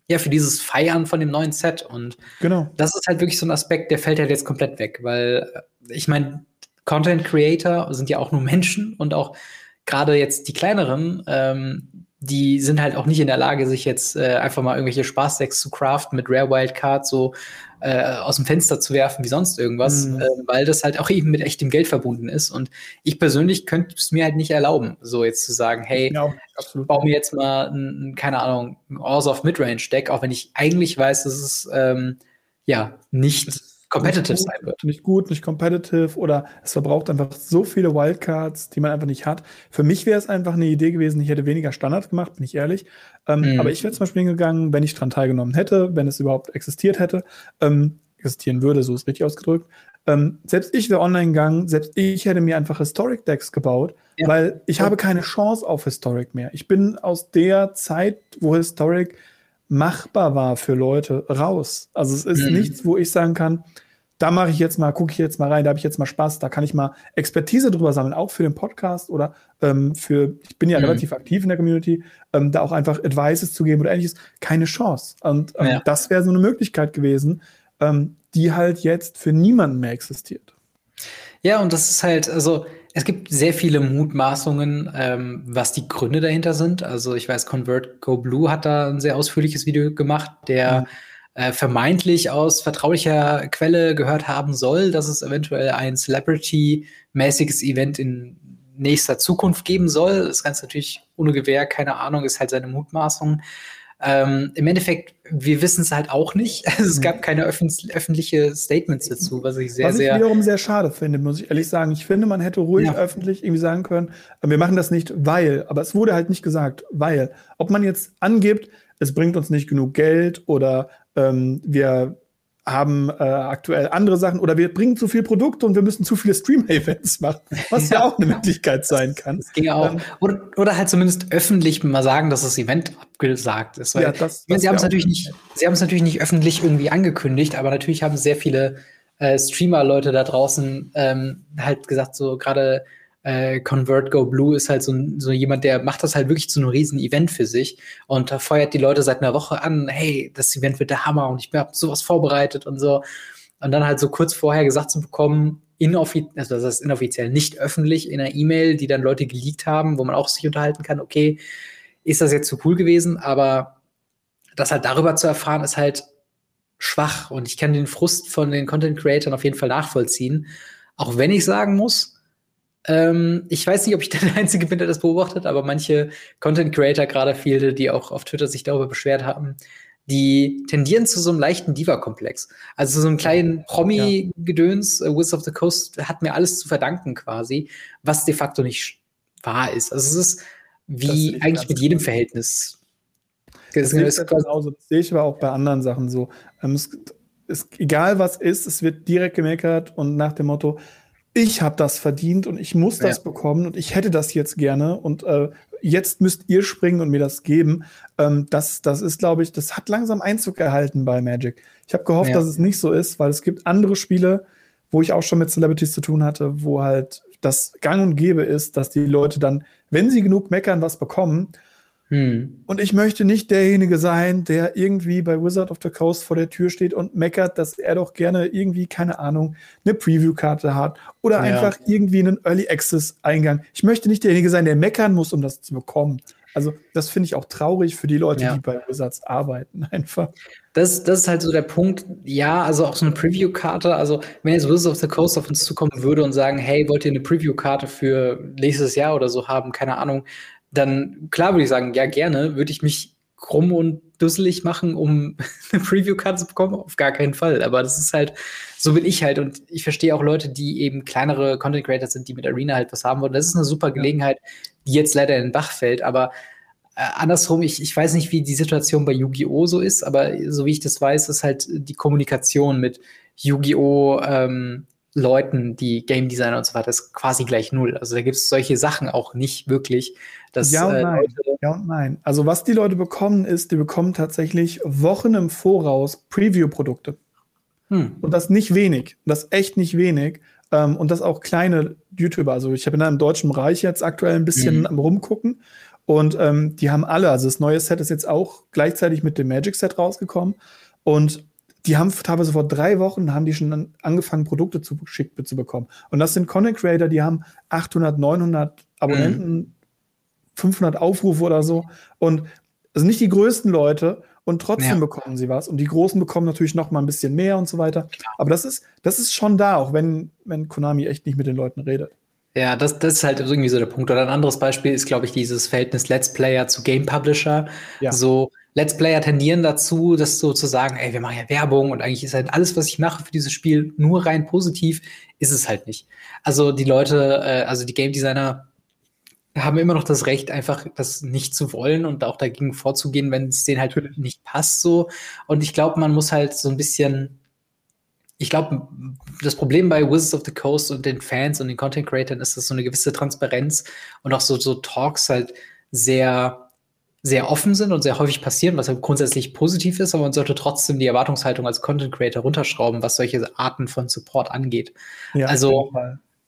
ja, für dieses Feiern von dem neuen Set. Und genau. das ist halt wirklich so ein Aspekt, der fällt halt jetzt komplett weg, weil äh, ich meine, Content Creator sind ja auch nur Menschen und auch gerade jetzt die kleineren, ähm, die sind halt auch nicht in der Lage, sich jetzt äh, einfach mal irgendwelche Spaßdecks zu craften mit Rare Wildcards so äh, aus dem Fenster zu werfen wie sonst irgendwas, mhm. äh, weil das halt auch eben mit echtem Geld verbunden ist. Und ich persönlich könnte es mir halt nicht erlauben, so jetzt zu sagen, hey, ja, ich baue mir jetzt mal ein, keine Ahnung, ein Ors of Midrange Deck, auch wenn ich eigentlich weiß, dass es ähm, ja nicht competitive gut, sein wird. Nicht gut, nicht competitive oder es verbraucht einfach so viele Wildcards, die man einfach nicht hat. Für mich wäre es einfach eine Idee gewesen, ich hätte weniger Standard gemacht, bin ich ehrlich. Ähm, mhm. Aber ich wäre zum Beispiel hingegangen, wenn ich dran teilgenommen hätte, wenn es überhaupt existiert hätte, ähm, existieren würde, so ist richtig ausgedrückt. Ähm, selbst ich wäre online gegangen, selbst ich hätte mir einfach Historic Decks gebaut, ja. weil ich ja. habe keine Chance auf Historic mehr. Ich bin aus der Zeit, wo Historic machbar war für Leute, raus. Also es ist mhm. nichts, wo ich sagen kann, da mache ich jetzt mal, gucke ich jetzt mal rein, da habe ich jetzt mal Spaß, da kann ich mal Expertise drüber sammeln, auch für den Podcast oder ähm, für, ich bin ja mhm. relativ aktiv in der Community, ähm, da auch einfach Advices zu geben oder ähnliches, keine Chance. Und ähm, ja. das wäre so eine Möglichkeit gewesen, ähm, die halt jetzt für niemanden mehr existiert. Ja, und das ist halt, also es gibt sehr viele Mutmaßungen, ähm, was die Gründe dahinter sind. Also ich weiß, Convert Go Blue hat da ein sehr ausführliches Video gemacht, der mhm. äh, vermeintlich aus vertraulicher Quelle gehört haben soll, dass es eventuell ein Celebrity-mäßiges Event in nächster Zukunft geben soll. Das Ganze natürlich ohne Gewehr, keine Ahnung, ist halt seine Mutmaßung. Ähm, Im Endeffekt, wir wissen es halt auch nicht. Also (laughs) es gab keine öffentlich, öffentliche Statements dazu, was ich sehr, was ich sehr. wiederum sehr schade finde, muss ich ehrlich sagen. Ich finde, man hätte ruhig ja. öffentlich irgendwie sagen können, wir machen das nicht, weil, aber es wurde halt nicht gesagt, weil. Ob man jetzt angibt, es bringt uns nicht genug Geld oder ähm, wir haben äh, aktuell andere Sachen oder wir bringen zu viel Produkte und wir müssen zu viele Stream-Events machen, was ja. ja. auch eine Möglichkeit sein kann. Das ging auch. Ähm, oder, oder, halt zumindest öffentlich mal sagen, dass das Event abgesagt ist. Weil, ja, das, das sie haben es natürlich nicht, sie haben es natürlich nicht öffentlich irgendwie angekündigt, aber natürlich haben sehr viele äh, Streamer-Leute da draußen ähm, halt gesagt, so gerade äh, Convert Go Blue ist halt so, so jemand, der macht das halt wirklich zu einem riesen Event für sich und da feuert die Leute seit einer Woche an, hey, das Event wird der Hammer und ich habe sowas vorbereitet und so. Und dann halt so kurz vorher gesagt zu bekommen, inoffiziell, also das heißt inoffiziell, nicht öffentlich in einer E-Mail, die dann Leute geleakt haben, wo man auch sich unterhalten kann, okay, ist das jetzt so cool gewesen, aber das halt darüber zu erfahren, ist halt schwach und ich kann den Frust von den Content Creators auf jeden Fall nachvollziehen. Auch wenn ich sagen muss, ähm, ich weiß nicht, ob ich (laughs) der Einzige bin, der das beobachtet, aber manche Content Creator, gerade viele, die auch auf Twitter sich darüber beschwert haben, die tendieren zu so einem leichten Diva-Komplex. Also so einem kleinen Promi-Gedöns, ja. uh, Wizards of the Coast hat mir alles zu verdanken quasi, was de facto nicht wahr ist. Also es ist wie eigentlich mit jedem Verhältnis. Das, das, das, genauso. das sehe ich aber auch bei anderen Sachen so. Ähm, es, es, egal was ist, es wird direkt gemeckert und nach dem Motto, ich habe das verdient und ich muss das ja. bekommen und ich hätte das jetzt gerne und äh, jetzt müsst ihr springen und mir das geben. Ähm, das, das ist, glaube ich, das hat langsam Einzug erhalten bei Magic. Ich habe gehofft, ja. dass es nicht so ist, weil es gibt andere Spiele, wo ich auch schon mit Celebrities zu tun hatte, wo halt das gang und gäbe ist, dass die Leute dann, wenn sie genug meckern, was bekommen. Hm. Und ich möchte nicht derjenige sein, der irgendwie bei Wizard of the Coast vor der Tür steht und meckert, dass er doch gerne irgendwie, keine Ahnung, eine Preview-Karte hat oder ja. einfach irgendwie einen Early Access-Eingang. Ich möchte nicht derjenige sein, der meckern muss, um das zu bekommen. Also, das finde ich auch traurig für die Leute, ja. die bei Wizards arbeiten, (laughs) einfach. Das, das ist halt so der Punkt. Ja, also auch so eine Preview-Karte. Also, wenn jetzt Wizards of the Coast auf uns zukommen würde und sagen, hey, wollt ihr eine Preview-Karte für nächstes Jahr oder so haben? Keine Ahnung dann klar würde ich sagen, ja, gerne, würde ich mich krumm und dusselig machen, um (laughs) eine Preview-Card zu bekommen? Auf gar keinen Fall. Aber das ist halt, so bin ich halt. Und ich verstehe auch Leute, die eben kleinere Content Creators sind, die mit Arena halt was haben wollen. Das ist eine super Gelegenheit, die jetzt leider in den Bach fällt. Aber äh, andersrum, ich, ich weiß nicht, wie die Situation bei Yu-Gi-Oh! so ist, aber so wie ich das weiß, ist halt die Kommunikation mit Yu-Gi-Oh! Ähm, Leuten, die Game Designer und so weiter, ist quasi gleich null. Also da gibt es solche Sachen auch nicht wirklich. Dass, ja, und äh, nein. ja und nein. Also was die Leute bekommen, ist, die bekommen tatsächlich Wochen im Voraus Preview-Produkte. Hm. Und das nicht wenig. Das echt nicht wenig. Ähm, und das auch kleine YouTuber. Also ich bin in einem deutschen Bereich jetzt aktuell ein bisschen mhm. am rumgucken. Und ähm, die haben alle, also das neue Set ist jetzt auch gleichzeitig mit dem Magic Set rausgekommen. Und die haben teilweise vor drei Wochen haben die schon angefangen, Produkte zu geschickt zu bekommen. Und das sind Content Creator, die haben 800, 900 Abonnenten, mhm. 500 Aufrufe oder so. Und das sind nicht die größten Leute und trotzdem ja. bekommen sie was. Und die Großen bekommen natürlich noch mal ein bisschen mehr und so weiter. Aber das ist, das ist schon da, auch wenn, wenn Konami echt nicht mit den Leuten redet. Ja, das, das ist halt irgendwie so der Punkt. Oder ein anderes Beispiel ist, glaube ich, dieses Verhältnis Let's Player zu Game Publisher. Ja. So, Let's Player tendieren dazu, das so zu sagen, ey, wir machen ja Werbung und eigentlich ist halt alles, was ich mache für dieses Spiel, nur rein positiv, ist es halt nicht. Also die Leute, äh, also die Game Designer haben immer noch das Recht, einfach das nicht zu wollen und auch dagegen vorzugehen, wenn es denen halt nicht passt so. Und ich glaube, man muss halt so ein bisschen ich glaube, das Problem bei Wizards of the Coast und den Fans und den Content Creators ist, dass so eine gewisse Transparenz und auch so, so Talks halt sehr, sehr offen sind und sehr häufig passieren, was halt grundsätzlich positiv ist, aber man sollte trotzdem die Erwartungshaltung als Content Creator runterschrauben, was solche Arten von Support angeht. Ja, also,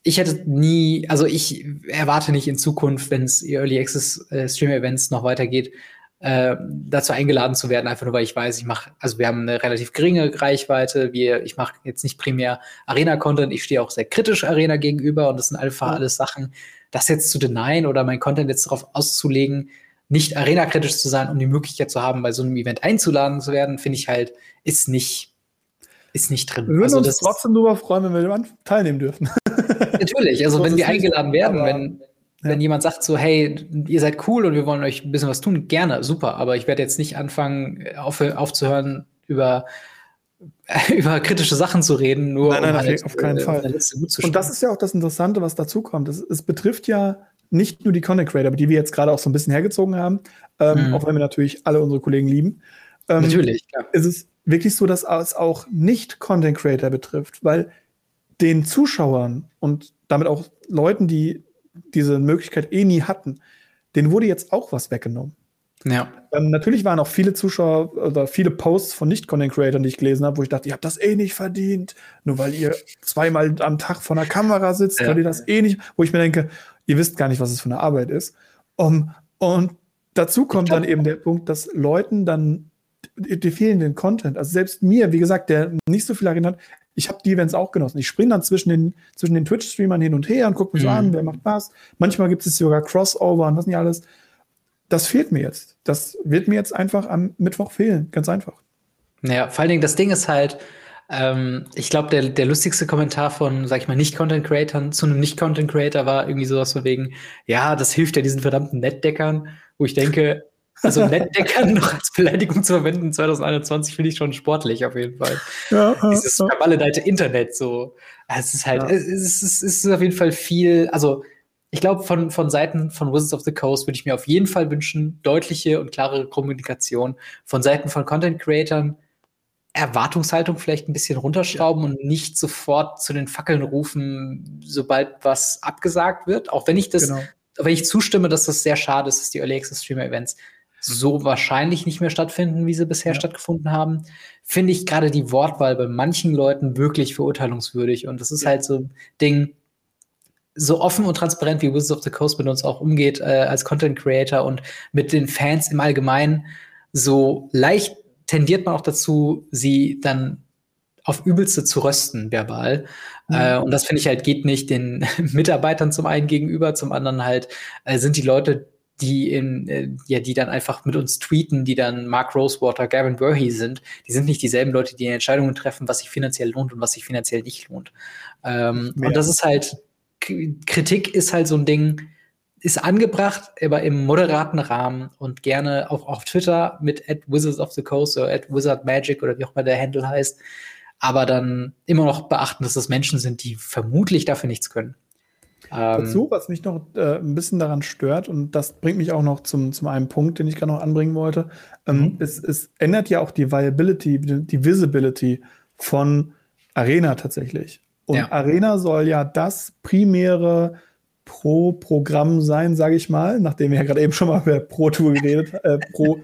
ich hätte nie, also ich erwarte nicht in Zukunft, wenn es Early Access äh, Stream Events noch weitergeht, äh, dazu eingeladen zu werden, einfach nur weil ich weiß, ich mache, also wir haben eine relativ geringe Reichweite, wir, ich mache jetzt nicht primär Arena-Content, ich stehe auch sehr kritisch Arena gegenüber und das sind einfach alles Sachen, das jetzt zu denyen oder mein Content jetzt darauf auszulegen, nicht Arena-kritisch zu sein, um die Möglichkeit zu haben, bei so einem Event einzuladen zu werden, finde ich halt, ist nicht, ist nicht drin. Wir würden also uns trotzdem darüber freuen, wenn wir teilnehmen dürfen. (laughs) Natürlich, also wenn wir eingeladen werden, wenn, wenn jemand sagt so, hey, ihr seid cool und wir wollen euch ein bisschen was tun, gerne, super. Aber ich werde jetzt nicht anfangen, auf, aufzuhören, über, (laughs) über kritische Sachen zu reden, nur nein, nein, um halt, auf keinen äh, Fall. Und das ist ja auch das Interessante, was dazu kommt. Es, es betrifft ja nicht nur die Content Creator, die wir jetzt gerade auch so ein bisschen hergezogen haben, ähm, mhm. auch wenn wir natürlich alle unsere Kollegen lieben. Ähm, natürlich, klar. Ist es wirklich so, dass es auch nicht Content Creator betrifft, weil den Zuschauern und damit auch Leuten, die diese Möglichkeit eh nie hatten, denen wurde jetzt auch was weggenommen. Ja. Ähm, natürlich waren auch viele Zuschauer oder viele Posts von Nicht-Content-Creatern, die ich gelesen habe, wo ich dachte, ihr habt das eh nicht verdient, nur weil ihr zweimal am Tag vor der Kamera sitzt, ja. weil ihr das eh nicht, wo ich mir denke, ihr wisst gar nicht, was es für eine Arbeit ist. Um, und dazu kommt dann eben der Punkt, dass Leuten dann die, die fehlen den Content. Also selbst mir, wie gesagt, der nicht so viel erinnert, ich habe die Events auch genossen. Ich springe dann zwischen den, zwischen den Twitch-Streamern hin und her und gucke so mhm. an, wer macht was. Manchmal gibt es sogar Crossover und was nicht alles. Das fehlt mir jetzt. Das wird mir jetzt einfach am Mittwoch fehlen. Ganz einfach. Naja, vor allen Dingen, das Ding ist halt, ähm, ich glaube, der, der lustigste Kommentar von, sag ich mal, Nicht-Content-Creatern zu einem Nicht-Content-Creator war irgendwie sowas von wegen, ja, das hilft ja diesen verdammten Netdeckern, wo ich denke, also Nettdeckern (laughs) noch als Beleidigung zu verwenden 2021 finde ich schon sportlich auf jeden Fall. Ja, Dieses ja. vermaledeite Internet so. Es ist halt, ja. es, ist, es ist auf jeden Fall viel, also ich glaube, von, von Seiten von Wizards of the Coast würde ich mir auf jeden Fall wünschen, deutliche und klare Kommunikation. Von Seiten von Content Creatern Erwartungshaltung vielleicht ein bisschen runterschrauben ja. und nicht sofort zu den Fackeln rufen, sobald was abgesagt wird. Auch wenn ich das, genau. wenn ich zustimme, dass das sehr schade ist, dass die Early Access Streamer Events so wahrscheinlich nicht mehr stattfinden, wie sie bisher ja. stattgefunden haben, finde ich gerade die Wortwahl bei manchen Leuten wirklich verurteilungswürdig. Und das ist ja. halt so ein Ding, so offen und transparent wie Wizards of the Coast mit uns auch umgeht äh, als Content Creator und mit den Fans im Allgemeinen, so leicht tendiert man auch dazu, sie dann auf übelste zu rösten, verbal. Mhm. Äh, und das finde ich halt geht nicht den (laughs) Mitarbeitern zum einen gegenüber, zum anderen halt äh, sind die Leute, die in, äh, ja, die dann einfach mit uns tweeten, die dann Mark Rosewater, Gavin Burhey sind, die sind nicht dieselben Leute, die Entscheidungen treffen, was sich finanziell lohnt und was sich finanziell nicht lohnt. Ähm, und das ist halt, Kritik ist halt so ein Ding, ist angebracht, aber im moderaten Rahmen und gerne auch auf Twitter mit at Wizards of the Coast oder at Wizard Magic oder wie auch immer der Handle heißt, aber dann immer noch beachten, dass das Menschen sind, die vermutlich dafür nichts können. Ähm, Dazu, was mich noch äh, ein bisschen daran stört, und das bringt mich auch noch zum, zum einen Punkt, den ich gerade noch anbringen wollte, ähm, mhm. es, es ändert ja auch die Viability, die Visibility von Arena tatsächlich. Und ja. Arena soll ja das primäre Pro-Programm sein, sage ich mal, nachdem wir ja gerade eben schon mal über Pro-Tour geredet, äh, Pro,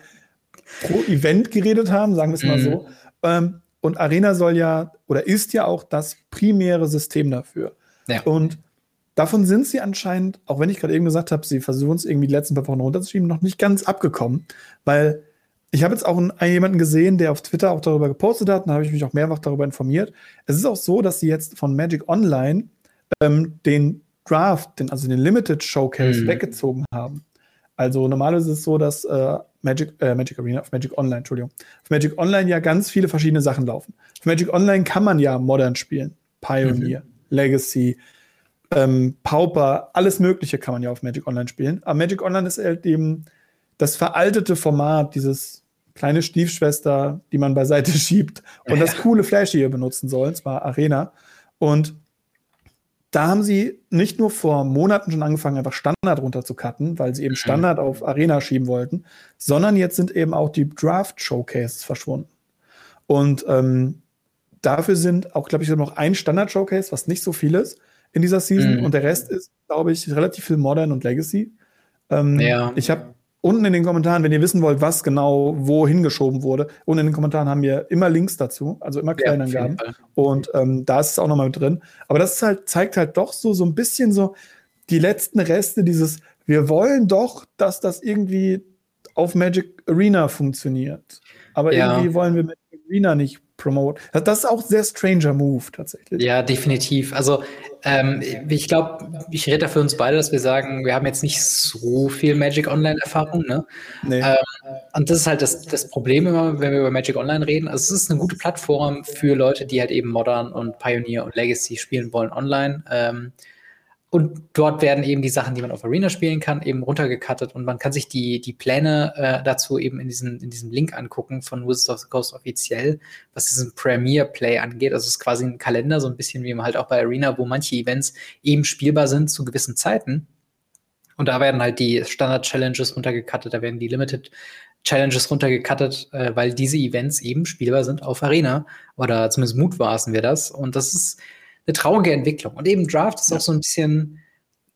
Pro-Event geredet haben, sagen wir es mal mhm. so. Ähm, und Arena soll ja oder ist ja auch das primäre System dafür. Ja. Und davon sind sie anscheinend, auch wenn ich gerade eben gesagt habe, sie versuchen es irgendwie die letzten paar Wochen runterzuschieben, noch nicht ganz abgekommen, weil ich habe jetzt auch einen, jemanden gesehen, der auf Twitter auch darüber gepostet hat, und da habe ich mich auch mehrfach darüber informiert. Es ist auch so, dass sie jetzt von Magic Online ähm, den Draft, den, also den Limited Showcase mhm. weggezogen haben. Also normalerweise ist es so, dass äh, Magic, äh, Magic Arena, auf Magic Online, Entschuldigung, auf Magic Online ja ganz viele verschiedene Sachen laufen. Auf Magic Online kann man ja Modern spielen. Pioneer, mhm. Legacy, ähm, Pauper, alles Mögliche kann man ja auf Magic Online spielen. Aber Magic Online ist halt eben das veraltete Format, dieses kleine Stiefschwester, die man beiseite (laughs) schiebt und ja. das coole Flash hier benutzen soll, und zwar Arena. Und da haben sie nicht nur vor Monaten schon angefangen, einfach Standard runter zu cutten, weil sie eben mhm. Standard auf Arena schieben wollten, sondern jetzt sind eben auch die Draft-Showcases verschwunden. Und ähm, dafür sind auch, glaube ich, noch ein Standard-Showcase, was nicht so viel ist in dieser Season. Mhm. Und der Rest ist, glaube ich, relativ viel Modern und Legacy. Ähm, ja. Ich habe unten in den Kommentaren, wenn ihr wissen wollt, was genau wo hingeschoben wurde, unten in den Kommentaren haben wir immer Links dazu, also immer Quellenangaben. Ja, und ähm, da ist es auch nochmal mit drin. Aber das halt, zeigt halt doch so, so ein bisschen so die letzten Reste dieses, wir wollen doch, dass das irgendwie auf Magic Arena funktioniert. Aber ja. irgendwie wollen wir Magic Arena nicht promoten. Das ist auch ein sehr stranger Move tatsächlich. Ja, definitiv. Also ähm, ich glaube, ich rede da für uns beide, dass wir sagen, wir haben jetzt nicht so viel Magic Online-Erfahrung. Ne? Nee. Ähm, und das ist halt das, das Problem immer, wenn wir über Magic Online reden. Also es ist eine gute Plattform für Leute, die halt eben Modern und Pioneer und Legacy spielen wollen online. Ähm, und dort werden eben die Sachen, die man auf Arena spielen kann, eben runtergecuttet und man kann sich die, die Pläne äh, dazu eben in, diesen, in diesem Link angucken von Wizards of the Coast offiziell, was diesen Premier Play angeht. Also es ist quasi ein Kalender, so ein bisschen wie man halt auch bei Arena, wo manche Events eben spielbar sind zu gewissen Zeiten. Und da werden halt die Standard-Challenges runtergecuttet, da werden die Limited Challenges runtergecuttet, äh, weil diese Events eben spielbar sind auf Arena. Oder zumindest mutmaßen wir das. Und das ist eine traurige Entwicklung. Und eben Draft ist ja. auch so ein bisschen,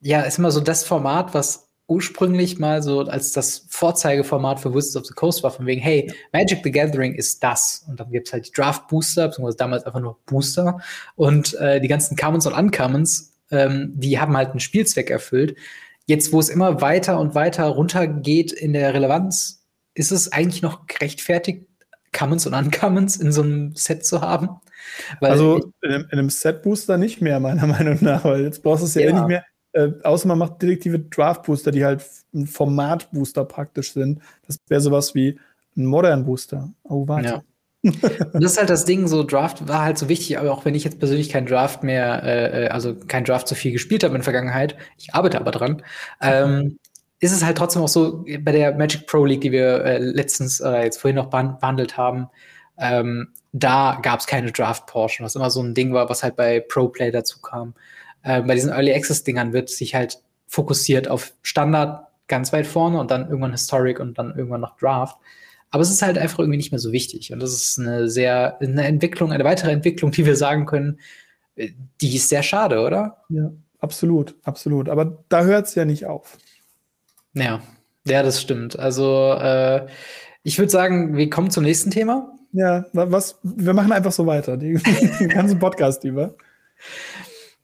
ja, ist immer so das Format, was ursprünglich mal so als das Vorzeigeformat für Wizards of the Coast war, von wegen, hey, Magic the Gathering ist das. Und dann gibt es halt die Draft Booster, beziehungsweise damals einfach nur Booster. Und äh, die ganzen Commons und Uncommons, ähm, die haben halt einen Spielzweck erfüllt. Jetzt, wo es immer weiter und weiter runtergeht in der Relevanz, ist es eigentlich noch gerechtfertigt, Commons und Uncommons in so einem Set zu haben? Also in einem, in einem Set-Booster nicht mehr, meiner (laughs) Meinung nach, weil jetzt brauchst du es ja, ja. Eh nicht mehr. Äh, außer man macht detektive Draft-Booster, die halt ein Format-Booster praktisch sind. Das wäre sowas wie ein Modern-Booster. Oh, warte. Ja. (laughs) Das ist halt das Ding, so Draft war halt so wichtig, aber auch wenn ich jetzt persönlich kein Draft mehr, äh, äh also kein Draft so viel gespielt habe in der Vergangenheit, ich arbeite aber dran, ähm, ist es halt trotzdem auch so bei der Magic Pro League, die wir äh, letztens, äh, jetzt vorhin noch behandelt haben, ähm, da gab es keine Draft-Portion, was immer so ein Ding war, was halt bei Pro-Play dazu kam. Äh, bei diesen Early Access-Dingern wird sich halt fokussiert auf Standard ganz weit vorne und dann irgendwann Historic und dann irgendwann noch Draft. Aber es ist halt einfach irgendwie nicht mehr so wichtig. Und das ist eine sehr, eine Entwicklung, eine weitere Entwicklung, die wir sagen können, äh, die ist sehr schade, oder? Ja, absolut, absolut. Aber da hört es ja nicht auf. Ja, ja, das stimmt. Also äh, ich würde sagen, wir kommen zum nächsten Thema. Ja, was, wir machen einfach so weiter, den (laughs) ganzen Podcast über.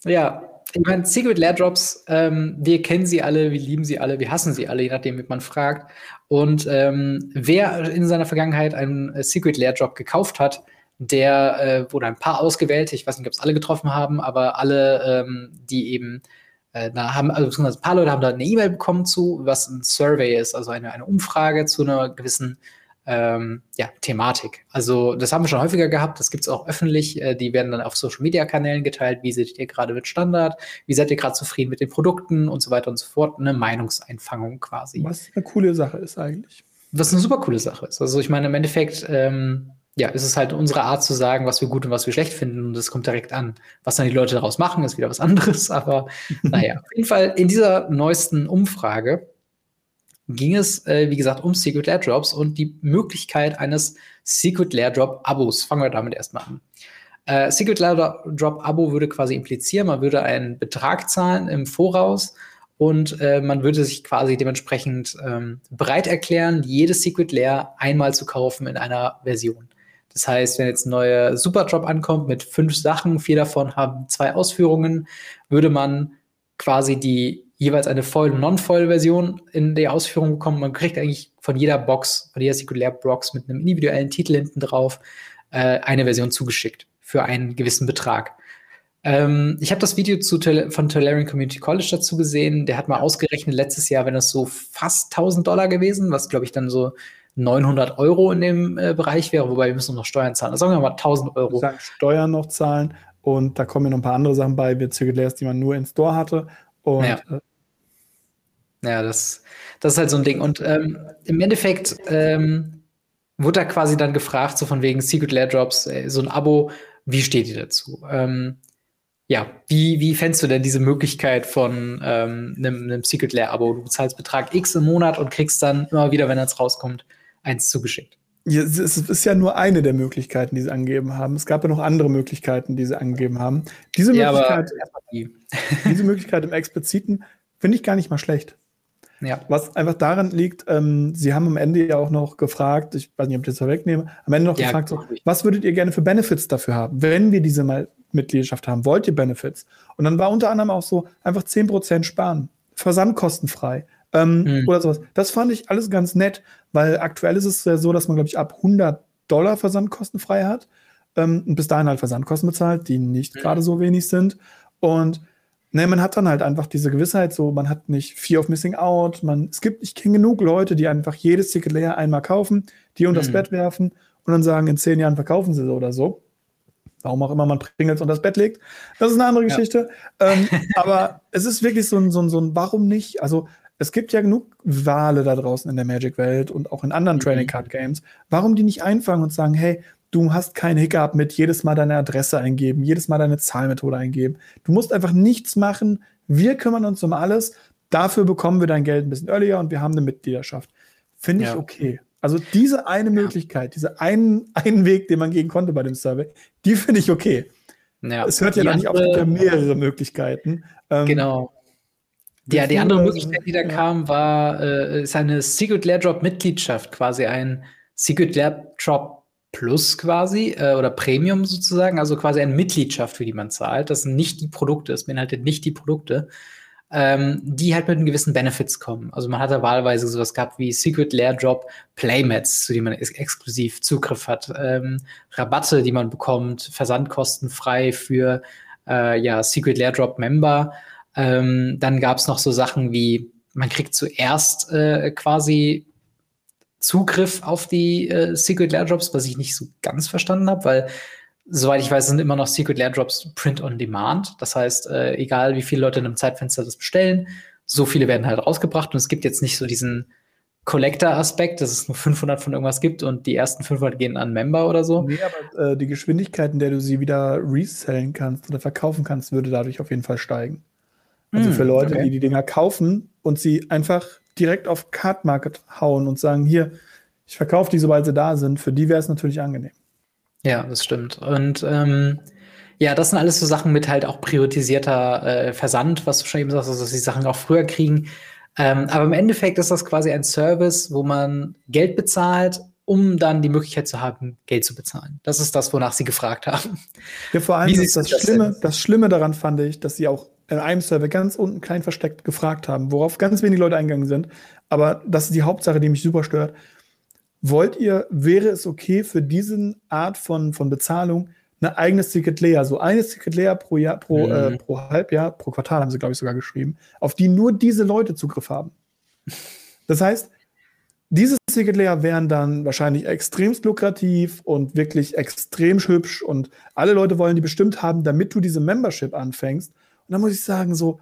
Ja, ich meine, Secret Lair Drops, ähm, wir kennen sie alle, wir lieben sie alle, wir hassen sie alle, je nachdem, wie man fragt. Und ähm, wer in seiner Vergangenheit einen äh, Secret Lair Drop gekauft hat, der äh, wurde ein paar ausgewählt, ich weiß nicht, ob es alle getroffen haben, aber alle, ähm, die eben äh, da haben, also beziehungsweise ein paar Leute haben da eine E-Mail bekommen zu, was ein Survey ist, also eine, eine Umfrage zu einer gewissen ähm, ja, Thematik. Also das haben wir schon häufiger gehabt, das gibt es auch öffentlich, äh, die werden dann auf Social-Media-Kanälen geteilt, wie seid ihr gerade mit Standard, wie seid ihr gerade zufrieden mit den Produkten und so weiter und so fort, eine Meinungseinfangung quasi. Was eine coole Sache ist eigentlich. Was eine super coole Sache ist. Also ich meine, im Endeffekt, ähm, ja, ist es halt unsere Art zu sagen, was wir gut und was wir schlecht finden und das kommt direkt an. Was dann die Leute daraus machen, ist wieder was anderes, (laughs) aber naja, auf jeden Fall in dieser neuesten Umfrage ging es, äh, wie gesagt, um Secret Lair Drops und die Möglichkeit eines Secret Lair Drop Abos. Fangen wir damit erstmal an. Äh, Secret Lair Drop Abo würde quasi implizieren, man würde einen Betrag zahlen im Voraus und äh, man würde sich quasi dementsprechend ähm, bereit erklären, jedes Secret Lair einmal zu kaufen in einer Version. Das heißt, wenn jetzt ein neuer Super Drop ankommt mit fünf Sachen, vier davon haben zwei Ausführungen, würde man quasi die jeweils eine Foil- und Non-Foil-Version in der Ausführung bekommen. Man kriegt eigentlich von jeder Box, von jeder Secret-Box mit einem individuellen Titel hinten drauf äh, eine Version zugeschickt für einen gewissen Betrag. Ähm, ich habe das Video zu, von Tolarian Community College dazu gesehen. Der hat mal ausgerechnet, letztes Jahr wenn das so fast 1000 Dollar gewesen, was glaube ich dann so 900 Euro in dem äh, Bereich wäre, wobei wir müssen noch Steuern zahlen. Also sagen wir mal 1000 Euro. Sagen Steuern noch zahlen und da kommen ja noch ein paar andere Sachen bei, wie Circuit die man nur in Store hatte. Und, ja. Ja, das, das ist halt so ein Ding. Und ähm, im Endeffekt ähm, wurde da quasi dann gefragt, so von wegen Secret Lair Drops, äh, so ein Abo, wie steht ihr dazu? Ähm, ja, wie, wie fändest du denn diese Möglichkeit von ähm, einem, einem Secret Lair-Abo? Du bezahlst Betrag X im Monat und kriegst dann immer wieder, wenn es rauskommt, eins zugeschickt. Ja, es ist ja nur eine der Möglichkeiten, die sie angegeben haben. Es gab ja noch andere Möglichkeiten, die sie angegeben haben. Diese Möglichkeit, ja, (laughs) diese Möglichkeit im Expliziten finde ich gar nicht mal schlecht. Ja. Was einfach daran liegt, ähm, sie haben am Ende ja auch noch gefragt, ich weiß nicht, ob ich das vorwegnehme, am Ende noch ja, gefragt, so, was würdet ihr gerne für Benefits dafür haben, wenn wir diese mal Mitgliedschaft haben? Wollt ihr Benefits? Und dann war unter anderem auch so, einfach 10% sparen, versandkostenfrei ähm, mhm. oder sowas. Das fand ich alles ganz nett, weil aktuell ist es ja so, dass man, glaube ich, ab 100 Dollar versandkostenfrei hat ähm, und bis dahin halt Versandkosten bezahlt, die nicht mhm. gerade so wenig sind. Und ne, man hat dann halt einfach diese Gewissheit, so man hat nicht Fear of Missing Out. Man, es gibt, ich kenne genug Leute, die einfach jedes Ticket leer einmal kaufen, die unter das mhm. Bett werfen und dann sagen, in zehn Jahren verkaufen sie so oder so warum auch immer man Pringles unter das Bett legt. Das ist eine andere Geschichte. Ja. Ähm, (laughs) aber es ist wirklich so ein, so, ein, so ein, warum nicht? Also es gibt ja genug Wale da draußen in der Magic-Welt und auch in anderen mhm. Trading Card Games. Warum die nicht einfangen und sagen, hey, du hast keinen Hiccup mit jedes Mal deine Adresse eingeben, jedes Mal deine Zahlmethode eingeben. Du musst einfach nichts machen. Wir kümmern uns um alles. Dafür bekommen wir dein Geld ein bisschen earlier und wir haben eine Mitgliedschaft. Finde ich ja. okay. Also diese eine ja. Möglichkeit, diese einen, einen Weg, den man gehen konnte bei dem Survey, die finde ich okay. Ja. Es hört ja dann nicht auf, es mehrere Möglichkeiten. Ähm, genau. Ja, die andere Möglichkeit, die da ja. kam, war äh, ist eine Secret Lair Drop Mitgliedschaft, quasi ein Secret Lair Drop Plus quasi äh, oder Premium sozusagen, also quasi eine Mitgliedschaft, für die man zahlt. Das sind nicht die Produkte, es beinhaltet nicht die Produkte, ähm, die halt mit einem gewissen Benefits kommen. Also man hat da wahlweise sowas gehabt wie Secret Lair Drop Playmats, zu denen man ex exklusiv Zugriff hat, ähm, Rabatte, die man bekommt, versandkostenfrei für äh, ja, Secret Lair Drop Member. Ähm, dann gab es noch so Sachen wie, man kriegt zuerst äh, quasi Zugriff auf die äh, Secret Lair Drops, was ich nicht so ganz verstanden habe, weil soweit ich weiß, sind immer noch Secret Lair Drops Print on Demand. Das heißt, äh, egal wie viele Leute in einem Zeitfenster das bestellen, so viele werden halt rausgebracht und es gibt jetzt nicht so diesen Collector-Aspekt, dass es nur 500 von irgendwas gibt und die ersten 500 gehen an Member oder so. Nee, aber äh, die Geschwindigkeit, in der du sie wieder resellen kannst oder verkaufen kannst, würde dadurch auf jeden Fall steigen. Also hm, für Leute, okay. die die Dinger kaufen und sie einfach direkt auf Card Market hauen und sagen, hier, ich verkaufe die, sobald sie da sind, für die wäre es natürlich angenehm. Ja, das stimmt. Und ähm, ja, das sind alles so Sachen mit halt auch priorisierter äh, Versand, was du schon eben sagst, also dass die Sachen auch früher kriegen. Ähm, aber im Endeffekt ist das quasi ein Service, wo man Geld bezahlt, um dann die Möglichkeit zu haben, Geld zu bezahlen. Das ist das, wonach sie gefragt haben. Ja, vor allem ist das, das Schlimme, das Schlimme daran fand ich, dass sie auch in einem Server ganz unten klein versteckt gefragt haben, worauf ganz wenige Leute eingegangen sind. Aber das ist die Hauptsache, die mich super stört. Wollt ihr, wäre es okay für diese Art von, von Bezahlung eine eigene Ticket Layer, so eine Ticket Layer pro Jahr, pro, äh, mhm. äh, pro Halbjahr, pro Quartal haben sie, glaube ich, sogar geschrieben, auf die nur diese Leute Zugriff haben. Das heißt, diese Ticket Layer wären dann wahrscheinlich extremst lukrativ und wirklich extrem hübsch und alle Leute wollen die bestimmt haben, damit du diese Membership anfängst. Und dann muss ich sagen, so,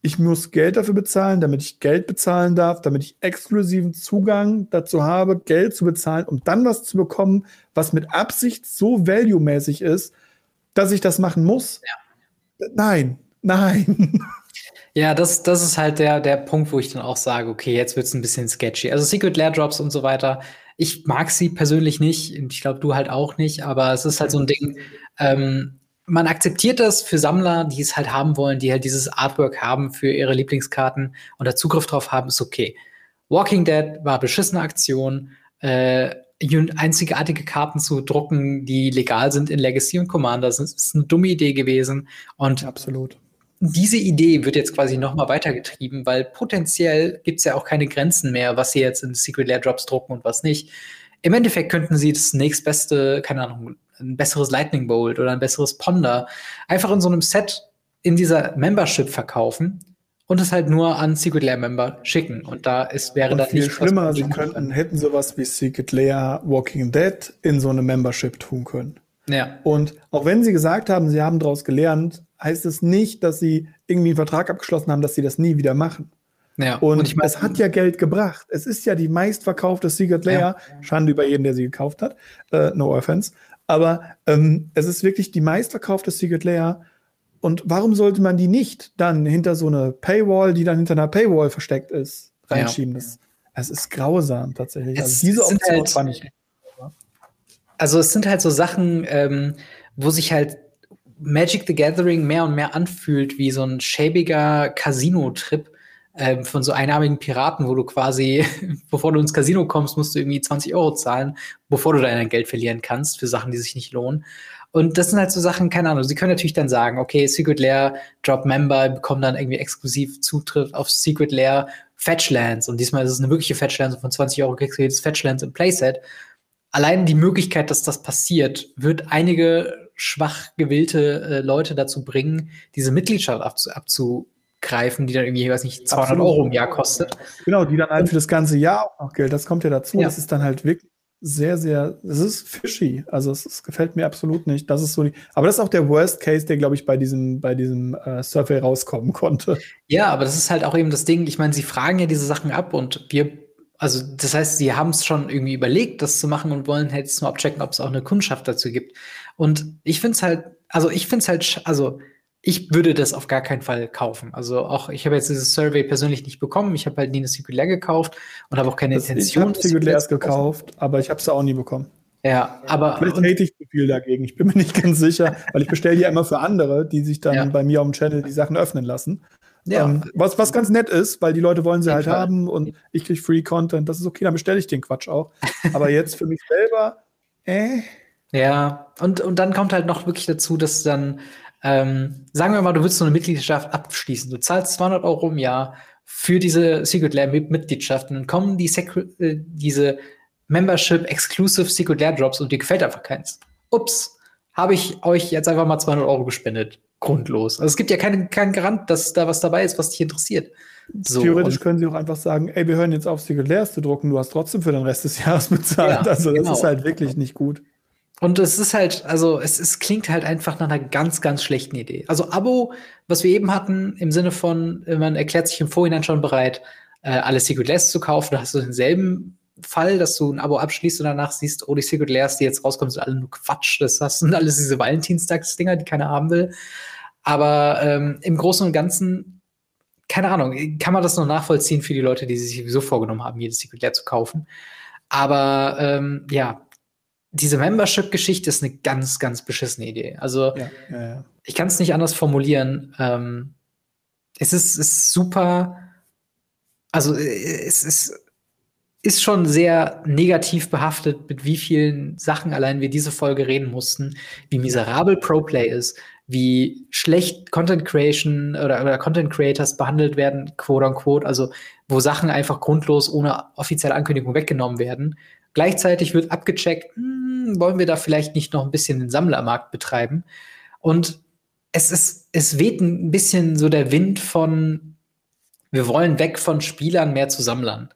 ich muss Geld dafür bezahlen, damit ich Geld bezahlen darf, damit ich exklusiven Zugang dazu habe, Geld zu bezahlen, um dann was zu bekommen, was mit Absicht so value-mäßig ist, dass ich das machen muss. Ja. Nein, nein. Ja, das, das ist halt der, der Punkt, wo ich dann auch sage, okay, jetzt wird es ein bisschen sketchy. Also Secret Lair Drops und so weiter. Ich mag sie persönlich nicht. Ich glaube, du halt auch nicht, aber es ist halt so ein Ding. Ähm, man akzeptiert das für Sammler, die es halt haben wollen, die halt dieses Artwork haben für ihre Lieblingskarten und da Zugriff drauf haben, ist okay. Walking Dead war beschissene Aktion. Äh, einzigartige Karten zu drucken, die legal sind in Legacy und Commander, das ist eine dumme Idee gewesen. Und absolut. diese Idee wird jetzt quasi noch mal weitergetrieben, weil potenziell gibt es ja auch keine Grenzen mehr, was sie jetzt in Secret Lair Drops drucken und was nicht. Im Endeffekt könnten sie das nächstbeste, keine Ahnung, ein besseres Lightning Bolt oder ein besseres Ponder einfach in so einem Set in dieser Membership verkaufen und es halt nur an Secret Lair Member schicken. Und da ist, wäre und das viel schlimmer, sie könnten, hätten sowas wie Secret Lair Walking Dead in so eine Membership tun können. Ja. Und auch wenn sie gesagt haben, sie haben daraus gelernt, heißt es nicht, dass sie irgendwie einen Vertrag abgeschlossen haben, dass sie das nie wieder machen. Ja. Und, und ich mein, es hat ja Geld gebracht. Es ist ja die meistverkaufte Secret Lair. Ja. Schande über jeden, der sie gekauft hat. Äh, no offense. Aber ähm, es ist wirklich die meistverkaufte Secret Lair. Und warum sollte man die nicht dann hinter so eine Paywall, die dann hinter einer Paywall versteckt ist, reinschieben? Ja. Das, es ist grausam tatsächlich. Es, also diese Option halt, fand ich. Also es sind halt so Sachen, ähm, wo sich halt Magic the Gathering mehr und mehr anfühlt wie so ein schäbiger Casino-Trip ähm, von so einarmigen Piraten, wo du quasi, (laughs) bevor du ins Casino kommst, musst du irgendwie 20 Euro zahlen, bevor du dein Geld verlieren kannst für Sachen, die sich nicht lohnen. Und das sind halt so Sachen, keine Ahnung, sie können natürlich dann sagen, okay, Secret Lair, Drop Member, bekommen dann irgendwie exklusiv Zutritt auf Secret Lair Fetchlands. Und diesmal ist es eine wirkliche Fetchlands von 20 Euro kriegst du jedes Fetchlands im Playset. Allein die Möglichkeit, dass das passiert, wird einige schwach gewillte äh, Leute dazu bringen, diese Mitgliedschaft abzu abzugreifen, die dann irgendwie, ich weiß nicht, 200 Absolut. Euro im Jahr kostet. Genau, die dann halt für das ganze Jahr auch noch Geld. Das kommt ja dazu. Ja. Das ist dann halt wirklich sehr, sehr, es ist fishy. Also es, es, gefällt mir absolut nicht. Das ist so die, aber das ist auch der Worst Case, der, glaube ich, bei diesem, bei diesem äh, Survey rauskommen konnte. Ja, aber das ist halt auch eben das Ding. Ich meine, sie fragen ja diese Sachen ab und wir, also das heißt, sie haben es schon irgendwie überlegt, das zu machen und wollen halt jetzt mal abchecken, ob es auch eine Kundschaft dazu gibt. Und ich finde es halt, also ich finde es halt, also ich würde das auf gar keinen Fall kaufen. Also auch, ich habe jetzt dieses Survey persönlich nicht bekommen. Ich habe halt nie eine Secret Lair gekauft und habe auch keine das, Intention. Ich habe Secret Lairs gekauft, aber ich habe es auch nie bekommen. Ja, aber. Vielleicht hate ich zu viel dagegen. Ich bin mir nicht ganz sicher, weil ich bestelle ja immer für andere, die sich dann ja. bei mir auf dem Channel die Sachen öffnen lassen. Ja. Ähm, was, was ganz nett ist, weil die Leute wollen sie halt Fall. haben und ich kriege Free Content. Das ist okay, dann bestelle ich den Quatsch auch. aber jetzt für mich selber, äh. Ja, und, und dann kommt halt noch wirklich dazu, dass dann ähm, sagen wir mal, du willst so eine Mitgliedschaft abschließen. Du zahlst 200 Euro im Jahr für diese Secret Lair Mitgliedschaft und dann kommen die Secret, äh, diese Membership Exclusive Secret Lair Drops und dir gefällt einfach keins. Ups, habe ich euch jetzt einfach mal 200 Euro gespendet. Grundlos. Also es gibt ja keinen kein Garant, dass da was dabei ist, was dich interessiert. So, Theoretisch können sie auch einfach sagen, ey, wir hören jetzt auf, Secret Lairs zu drucken, du hast trotzdem für den Rest des Jahres bezahlt. Ja, also das genau. ist halt wirklich nicht gut. Und es ist halt, also es, es klingt halt einfach nach einer ganz, ganz schlechten Idee. Also Abo, was wir eben hatten, im Sinne von, man erklärt sich im Vorhinein schon bereit, äh, alle Secret Lairs zu kaufen. Da hast du denselben Fall, dass du ein Abo abschließt und danach siehst, oh, die Secret Lairs, die jetzt rauskommen, sind alle nur Quatsch. Das sind (laughs) alles diese Valentinstagsdinger, die keiner haben will. Aber ähm, im Großen und Ganzen, keine Ahnung, kann man das noch nachvollziehen für die Leute, die sich sowieso vorgenommen haben, jedes Secret Lair zu kaufen. Aber ähm, ja, diese Membership-Geschichte ist eine ganz, ganz beschissene Idee. Also ja, ja, ja. ich kann es nicht anders formulieren. Ähm, es ist, ist super, also es ist, ist schon sehr negativ behaftet, mit wie vielen Sachen allein wir diese Folge reden mussten, wie miserabel ProPlay ist, wie schlecht Content Creation oder, oder Content Creators behandelt werden, quote unquote, also wo Sachen einfach grundlos ohne offizielle Ankündigung weggenommen werden. Gleichzeitig wird abgecheckt, hm, wollen wir da vielleicht nicht noch ein bisschen den Sammlermarkt betreiben? Und es ist, es weht ein bisschen so der Wind von, wir wollen weg von Spielern mehr zu Sammlern.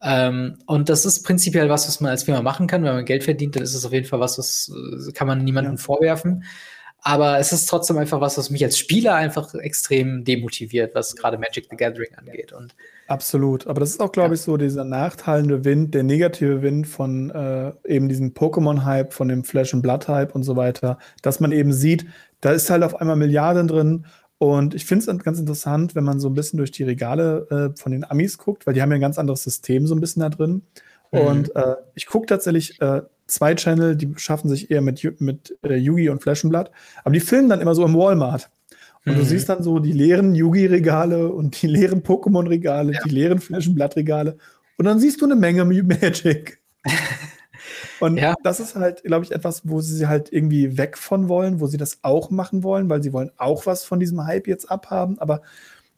Ähm, und das ist prinzipiell was, was man als Firma machen kann. Wenn man Geld verdient, dann ist es auf jeden Fall was, das äh, kann man niemandem ja. vorwerfen. Aber es ist trotzdem einfach was, was mich als Spieler einfach extrem demotiviert, was gerade Magic the Gathering angeht. Und Absolut. Aber das ist auch, glaube ja. ich, so dieser nachteilende Wind, der negative Wind von äh, eben diesem Pokémon-Hype, von dem Flash and Blood-Hype und so weiter, dass man eben sieht, da ist halt auf einmal Milliarden drin. Und ich finde es ganz interessant, wenn man so ein bisschen durch die Regale äh, von den Amis guckt, weil die haben ja ein ganz anderes System so ein bisschen da drin. Mhm. Und äh, ich gucke tatsächlich äh, zwei Channel, die schaffen sich eher mit, mit äh, Yugi und Blood, aber die filmen dann immer so im Walmart. Und mhm. du siehst dann so die leeren Yugi-Regale und die leeren Pokémon-Regale, ja. die leeren Blood-Regale. Und dann siehst du eine Menge Magic. (laughs) Und ja. das ist halt, glaube ich, etwas, wo sie halt irgendwie weg von wollen, wo sie das auch machen wollen, weil sie wollen auch was von diesem Hype jetzt abhaben. Aber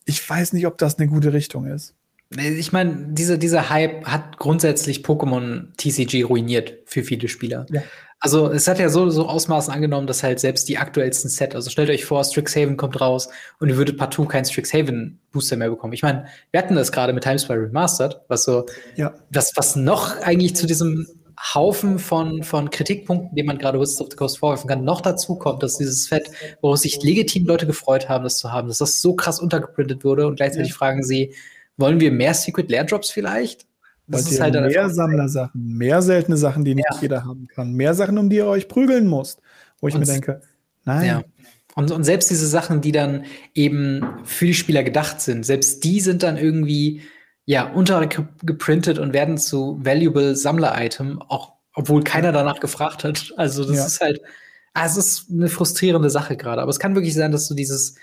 ich weiß nicht, ob das eine gute Richtung ist. Ich meine, diese, dieser Hype hat grundsätzlich Pokémon TCG ruiniert für viele Spieler. Ja. Also es hat ja so, so Ausmaßen angenommen, dass halt selbst die aktuellsten Set, also stellt euch vor, Strixhaven kommt raus und ihr würdet partout keinen Strixhaven Booster mehr bekommen. Ich meine, wir hatten das gerade mit Timespy Remastered, was so, ja. was, was noch eigentlich zu diesem Haufen von, von Kritikpunkten, die man gerade Wizards of the Coast vorwerfen kann, noch dazu kommt, dass dieses Set, wo sich legitim Leute gefreut haben, das zu haben, dass das so krass untergeprintet wurde und gleichzeitig ja. fragen sie, wollen wir mehr Secret Lair Drops vielleicht? Das Wollt ist halt mehr Sammlersachen, mehr seltene Sachen, die nicht ja. jeder haben kann, mehr Sachen, um die ihr euch prügeln müsst, wo ich und mir denke, nein. Ja. Und, und selbst diese Sachen, die dann eben für die Spieler gedacht sind, selbst die sind dann irgendwie ja, untergeprintet und werden zu valuable Sammler-Item, auch obwohl keiner danach gefragt hat. Also das ja. ist halt, ah, es ist eine frustrierende Sache gerade. Aber es kann wirklich sein, dass du dieses,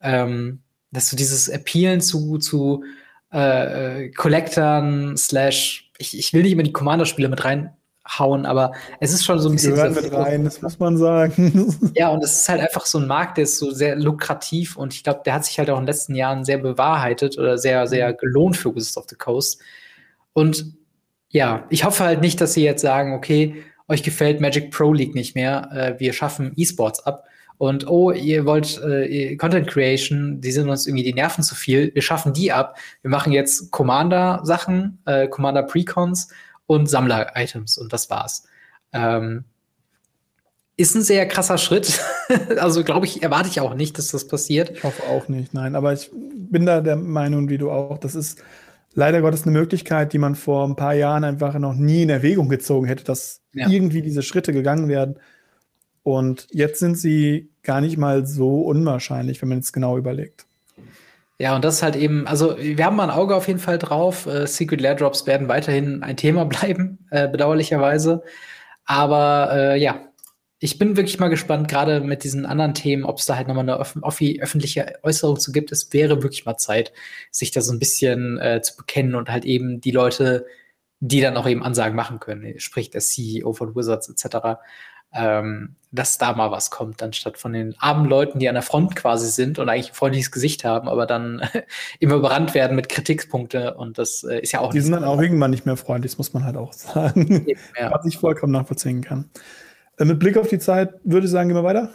ähm, dass du dieses Appealen zu, zu äh, äh Collectern slash, ich, ich will nicht immer die Commander-Spiele mit rein hauen, aber es ist schon so ein bisschen. Gehören mit rein, das muss man sagen. (laughs) ja, und es ist halt einfach so ein Markt, der ist so sehr lukrativ und ich glaube, der hat sich halt auch in den letzten Jahren sehr bewahrheitet oder sehr, sehr mhm. gelohnt für Wizards of the Coast. Und ja, ich hoffe halt nicht, dass sie jetzt sagen, okay, euch gefällt Magic Pro League nicht mehr, äh, wir schaffen E-Sports ab. Und oh, ihr wollt äh, Content Creation, die sind uns irgendwie die Nerven zu viel, wir schaffen die ab. Wir machen jetzt Commander-Sachen, äh, Commander Precons und Sammler-Items und das war's. Ähm, ist ein sehr krasser Schritt. (laughs) also, glaube ich, erwarte ich auch nicht, dass das passiert. Ich hoffe auch nicht, nein. Aber ich bin da der Meinung, wie du auch, das ist leider Gottes eine Möglichkeit, die man vor ein paar Jahren einfach noch nie in Erwägung gezogen hätte, dass ja. irgendwie diese Schritte gegangen werden. Und jetzt sind sie gar nicht mal so unwahrscheinlich, wenn man es genau überlegt. Ja, und das ist halt eben, also wir haben mal ein Auge auf jeden Fall drauf. Äh, Secret Lair Drops werden weiterhin ein Thema (laughs) bleiben, äh, bedauerlicherweise. Aber äh, ja, ich bin wirklich mal gespannt, gerade mit diesen anderen Themen, ob es da halt nochmal eine öf öffentliche Äußerung zu gibt. Es wäre wirklich mal Zeit, sich da so ein bisschen äh, zu bekennen und halt eben die Leute, die dann auch eben Ansagen machen können, sprich der CEO von Wizards etc., ähm, dass da mal was kommt, anstatt von den armen Leuten, die an der Front quasi sind und eigentlich ein freundliches Gesicht haben, aber dann (laughs) immer überrannt werden mit Kritikpunkte und das äh, ist ja auch. Die sind dann auch irgendwann nicht mehr freundlich, das muss man halt auch (laughs) sagen. Ja. Was ich vollkommen nachvollziehen kann. Äh, mit Blick auf die Zeit würde ich sagen, gehen wir weiter.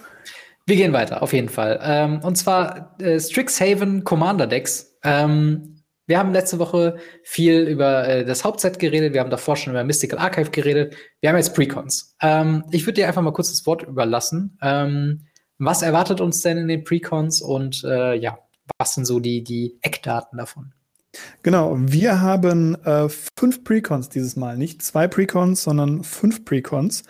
Wir gehen weiter, auf jeden Fall. Ähm, und zwar äh, Strixhaven Commander Decks. Ähm, wir haben letzte Woche viel über äh, das Hauptset geredet. Wir haben davor schon über Mystical Archive geredet. Wir haben jetzt Precons. Ähm, ich würde dir einfach mal kurz das Wort überlassen. Ähm, was erwartet uns denn in den Precons und äh, ja, was sind so die, die Eckdaten davon? Genau, wir haben äh, fünf Precons dieses Mal. Nicht zwei Precons, sondern fünf Precons.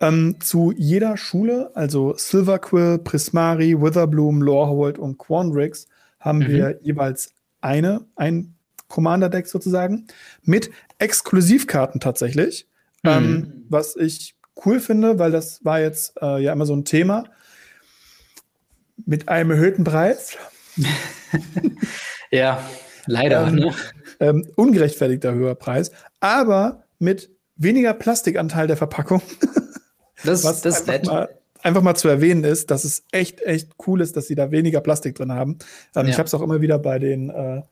Ähm, zu jeder Schule, also Silverquill, Prismari, Witherbloom, Lorehold und Quandrix, haben mhm. wir jeweils eine, ein Commander-Deck sozusagen, mit Exklusivkarten tatsächlich. Mhm. Ähm, was ich cool finde, weil das war jetzt äh, ja immer so ein Thema. Mit einem erhöhten Preis. (laughs) ja, leider. Ähm, ne? ähm, ungerechtfertigter höherer Preis, aber mit weniger Plastikanteil der Verpackung. das, (laughs) was das einfach, mal, einfach mal zu erwähnen ist, dass es echt, echt cool ist, dass sie da weniger Plastik drin haben. Ähm, ja. Ich habe es auch immer wieder bei den, äh,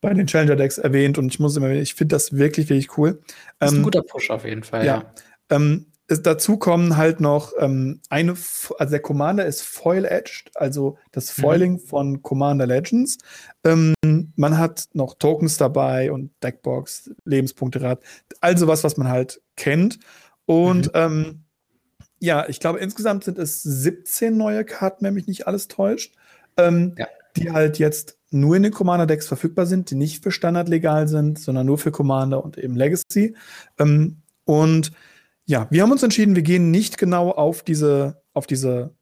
bei den Challenger Decks erwähnt und ich muss immer, ich finde das wirklich, wirklich cool. Das ist ein ähm, guter Push auf jeden Fall. Ja. ja. Ähm, es, dazu kommen halt noch ähm, eine, also der Commander ist Foil-Edged, also das mhm. Foiling mhm. von Commander Legends. Ähm, man hat noch Tokens dabei und Deckbox, Lebenspunkterad, also was, was man halt kennt. Und mhm. ähm, ja, ich glaube, insgesamt sind es 17 neue Karten, wenn mich nicht alles täuscht, ähm, ja. die halt jetzt nur in den Commander-Decks verfügbar sind, die nicht für Standard legal sind, sondern nur für Commander und eben Legacy. Ähm, und ja, wir haben uns entschieden, wir gehen nicht genau auf diese, auf diese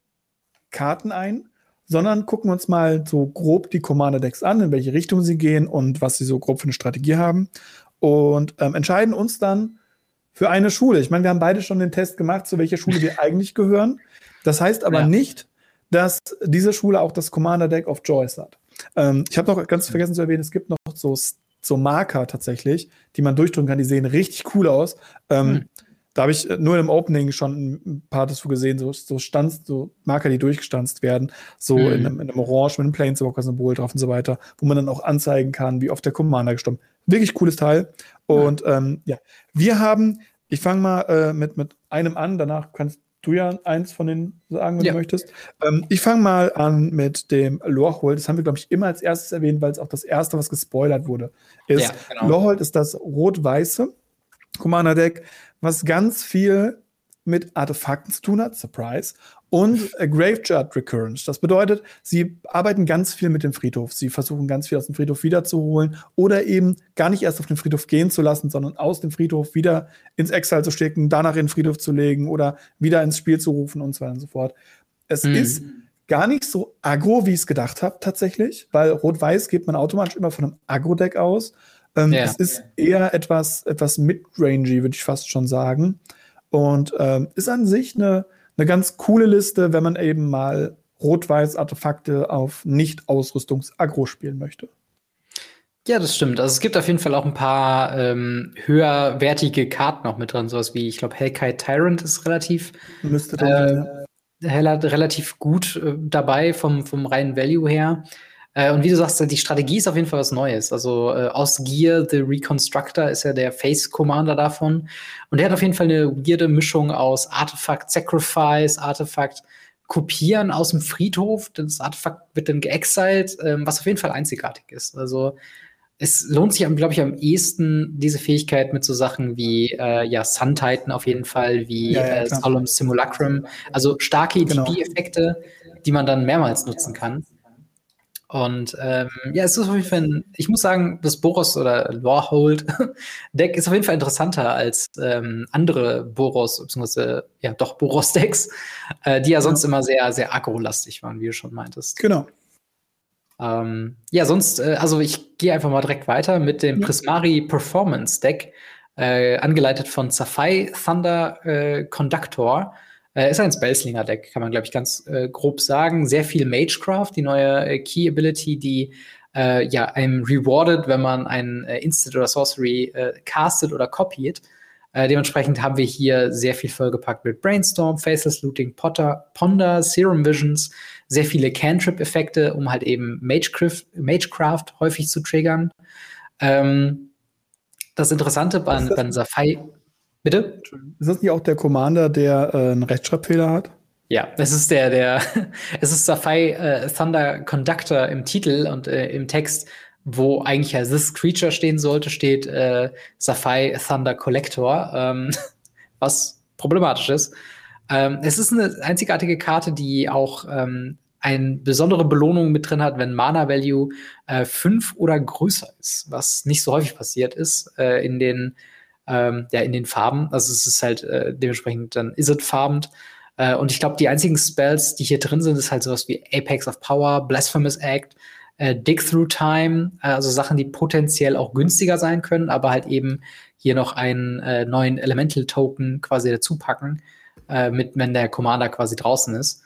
Karten ein, sondern gucken uns mal so grob die Commander-Decks an, in welche Richtung sie gehen und was sie so grob für eine Strategie haben. Und ähm, entscheiden uns dann, für eine Schule. Ich meine, wir haben beide schon den Test gemacht, zu welcher Schule wir (laughs) eigentlich gehören. Das heißt aber ja. nicht, dass diese Schule auch das Commander Deck of Joyce hat. Ähm, ich habe noch ganz vergessen zu erwähnen, es gibt noch so, so Marker tatsächlich, die man durchdrücken kann. Die sehen richtig cool aus. Ähm, hm. da habe ich äh, nur im Opening schon ein paar dazu gesehen, so, so Stanz, so Marker, die durchgestanzt werden, so mhm. in, einem, in, einem, Orange mit einem Planeswalker-Symbol drauf und so weiter, wo man dann auch anzeigen kann, wie oft der Commander gestorben Wirklich cooles Teil. Und ja, ähm, ja. wir haben, ich fange mal äh, mit, mit einem an, danach kannst du ja eins von den sagen, wenn ja. du möchtest. Ähm, ich fange mal an mit dem Lorehold. Das haben wir, glaube ich, immer als erstes erwähnt, weil es auch das erste, was gespoilert wurde, ist. Ja, genau. Lorehold ist das rot-weiße Commander-Deck, was ganz viel mit Artefakten zu tun hat, Surprise, und (laughs) äh, Graveyard Recurrence. Das bedeutet, sie arbeiten ganz viel mit dem Friedhof. Sie versuchen ganz viel aus dem Friedhof wiederzuholen oder eben gar nicht erst auf den Friedhof gehen zu lassen, sondern aus dem Friedhof wieder ins Exile zu stecken, danach in den Friedhof zu legen oder wieder ins Spiel zu rufen und so weiter und so fort. Es mhm. ist gar nicht so aggro, wie ich es gedacht habe, tatsächlich, weil Rot-Weiß geht man automatisch immer von einem Agro-Deck aus. Ähm, ja. Es ist eher etwas, etwas mid-rangy, würde ich fast schon sagen. Und ähm, ist an sich eine, eine ganz coole Liste, wenn man eben mal Rot-Weiß-Artefakte auf Nicht-Ausrüstungs-Agro spielen möchte. Ja, das stimmt. Also es gibt auf jeden Fall auch ein paar ähm, höherwertige Karten noch mit drin, sowas wie, ich glaube, Hellkite Tyrant ist relativ, Müsste äh, relativ gut äh, dabei vom, vom reinen Value her. Äh, und wie du sagst, die Strategie ist auf jeden Fall was Neues. Also äh, aus Gear, The Reconstructor ist ja der Face Commander davon. Und der hat auf jeden Fall eine weirde Mischung aus Artefakt Sacrifice, Artefakt Kopieren aus dem Friedhof. Das Artefakt wird dann geexiled, ähm, was auf jeden Fall einzigartig ist. Also es lohnt sich, glaube ich, am ehesten diese Fähigkeit mit so Sachen wie äh, ja, Sun Titan auf jeden Fall, wie ja, ja, äh, Solemn Simulacrum. Also starke genau. die man dann mehrmals nutzen kann. Und ähm, ja, es ist auf jeden Fall, ein, ich muss sagen, das Boros oder Lorehold (laughs) Deck ist auf jeden Fall interessanter als ähm, andere Boros, beziehungsweise ja doch Boros-Decks, äh, die ja sonst ja. immer sehr, sehr aggro-lastig waren, wie du schon meintest. Genau. Ähm, ja, sonst, äh, also ich gehe einfach mal direkt weiter mit dem ja. Prismari Performance Deck, äh, angeleitet von Safai Thunder äh, Conductor. Äh, ist ein Spellslinger-Deck, kann man, glaube ich, ganz äh, grob sagen. Sehr viel Magecraft, die neue äh, Key-Ability, die äh, ja einem rewardet, wenn man ein äh, Instant oder Sorcery äh, castet oder kopiert. dementsprechend haben wir hier sehr viel vollgepackt mit Brainstorm, Faceless Looting, Potter, Ponder, Serum Visions, sehr viele Cantrip-Effekte, um halt eben Magecraft, Magecraft häufig zu triggern. Ähm, das Interessante bei, bei Safai Bitte? Ist das nicht auch der Commander, der äh, einen Rechtschreibfehler hat? Ja, es ist der, der, (laughs) es ist Safai äh, Thunder Conductor im Titel und äh, im Text, wo eigentlich ja This Creature stehen sollte, steht äh, Safai Thunder Collector, ähm, (laughs) was problematisch ist. Ähm, es ist eine einzigartige Karte, die auch ähm, eine besondere Belohnung mit drin hat, wenn Mana Value äh, fünf oder größer ist, was nicht so häufig passiert ist äh, in den ähm, ja, in den Farben. Also es ist halt äh, dementsprechend dann is it farbend. Äh, und ich glaube, die einzigen Spells, die hier drin sind, ist halt sowas wie Apex of Power, Blasphemous Act, äh, Dig Through Time, äh, also Sachen, die potenziell auch günstiger sein können, aber halt eben hier noch einen äh, neuen Elemental Token quasi dazu packen, äh, mit, wenn der Commander quasi draußen ist.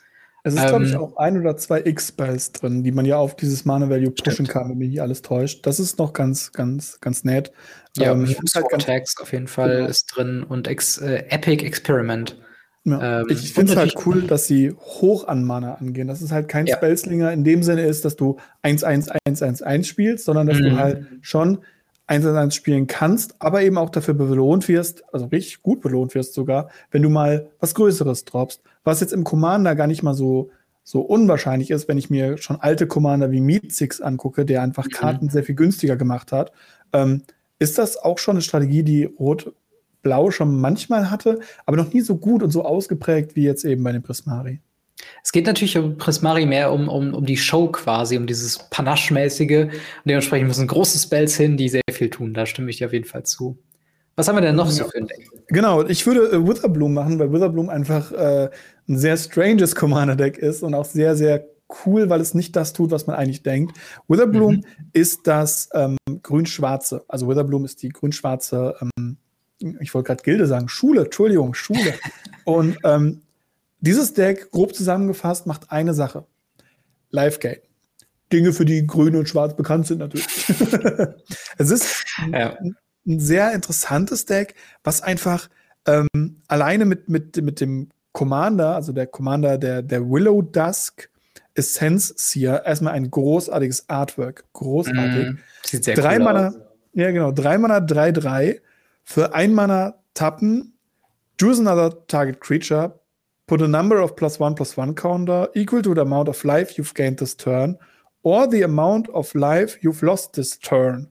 Es ist, ähm, glaube ich, auch ein oder zwei X-Spells drin, die man ja auf dieses Mana-Value pushen kann, wenn mich nicht alles täuscht. Das ist noch ganz, ganz, ganz nett. Ja, ähm, ich halt ganz, auf jeden Fall genau. ist drin und Ex, äh, Epic Experiment. Ja. Ähm, ich finde es halt cool, dass sie hoch an Mana angehen. Dass es halt kein ja. Spellslinger in dem Sinne ist, dass du 1-1-1-1-1 spielst, sondern dass mhm. du halt schon 1-1 spielen kannst, aber eben auch dafür belohnt wirst, also richtig gut belohnt wirst sogar, wenn du mal was Größeres droppst. Was jetzt im Commander gar nicht mal so, so unwahrscheinlich ist, wenn ich mir schon alte Commander wie Meat Six angucke, der einfach mhm. Karten sehr viel günstiger gemacht hat. Ähm, ist das auch schon eine Strategie, die Rot-Blau schon manchmal hatte, aber noch nie so gut und so ausgeprägt wie jetzt eben bei den Prismari? Es geht natürlich um Prismari mehr um, um, um die Show quasi, um dieses Panache-mäßige. Und dementsprechend müssen große Spells hin, die sehr viel tun. Da stimme ich dir auf jeden Fall zu. Was haben wir denn noch so für ein Deck? Genau, ich würde äh, Witherbloom machen, weil Witherbloom einfach äh, ein sehr stranges Commander-Deck ist und auch sehr, sehr cool, weil es nicht das tut, was man eigentlich denkt. Witherbloom mhm. ist das ähm, grün-schwarze. Also Witherbloom ist die grün-schwarze, ähm, ich wollte gerade Gilde sagen, Schule, Entschuldigung, Schule. (laughs) und ähm, dieses Deck, grob zusammengefasst, macht eine Sache. Live-Gate. Dinge, für die grün und schwarz bekannt sind natürlich. (laughs) es ist ja. ein sehr interessantes Deck, was einfach Ähm, alleine mit, mit, mit dem Commander, also der Commander der, der Willow Dusk Essence Seer, erstmal ein großartiges Artwork. Großartig. Mm, sieht sehr drei cool Mana, aus. Ja, genau. Drei Mana, drei, drei. Für ein Mana tappen. Choose another target creature. Put a number of plus one plus one counter equal to the amount of life you've gained this turn. Or the amount of life you've lost this turn.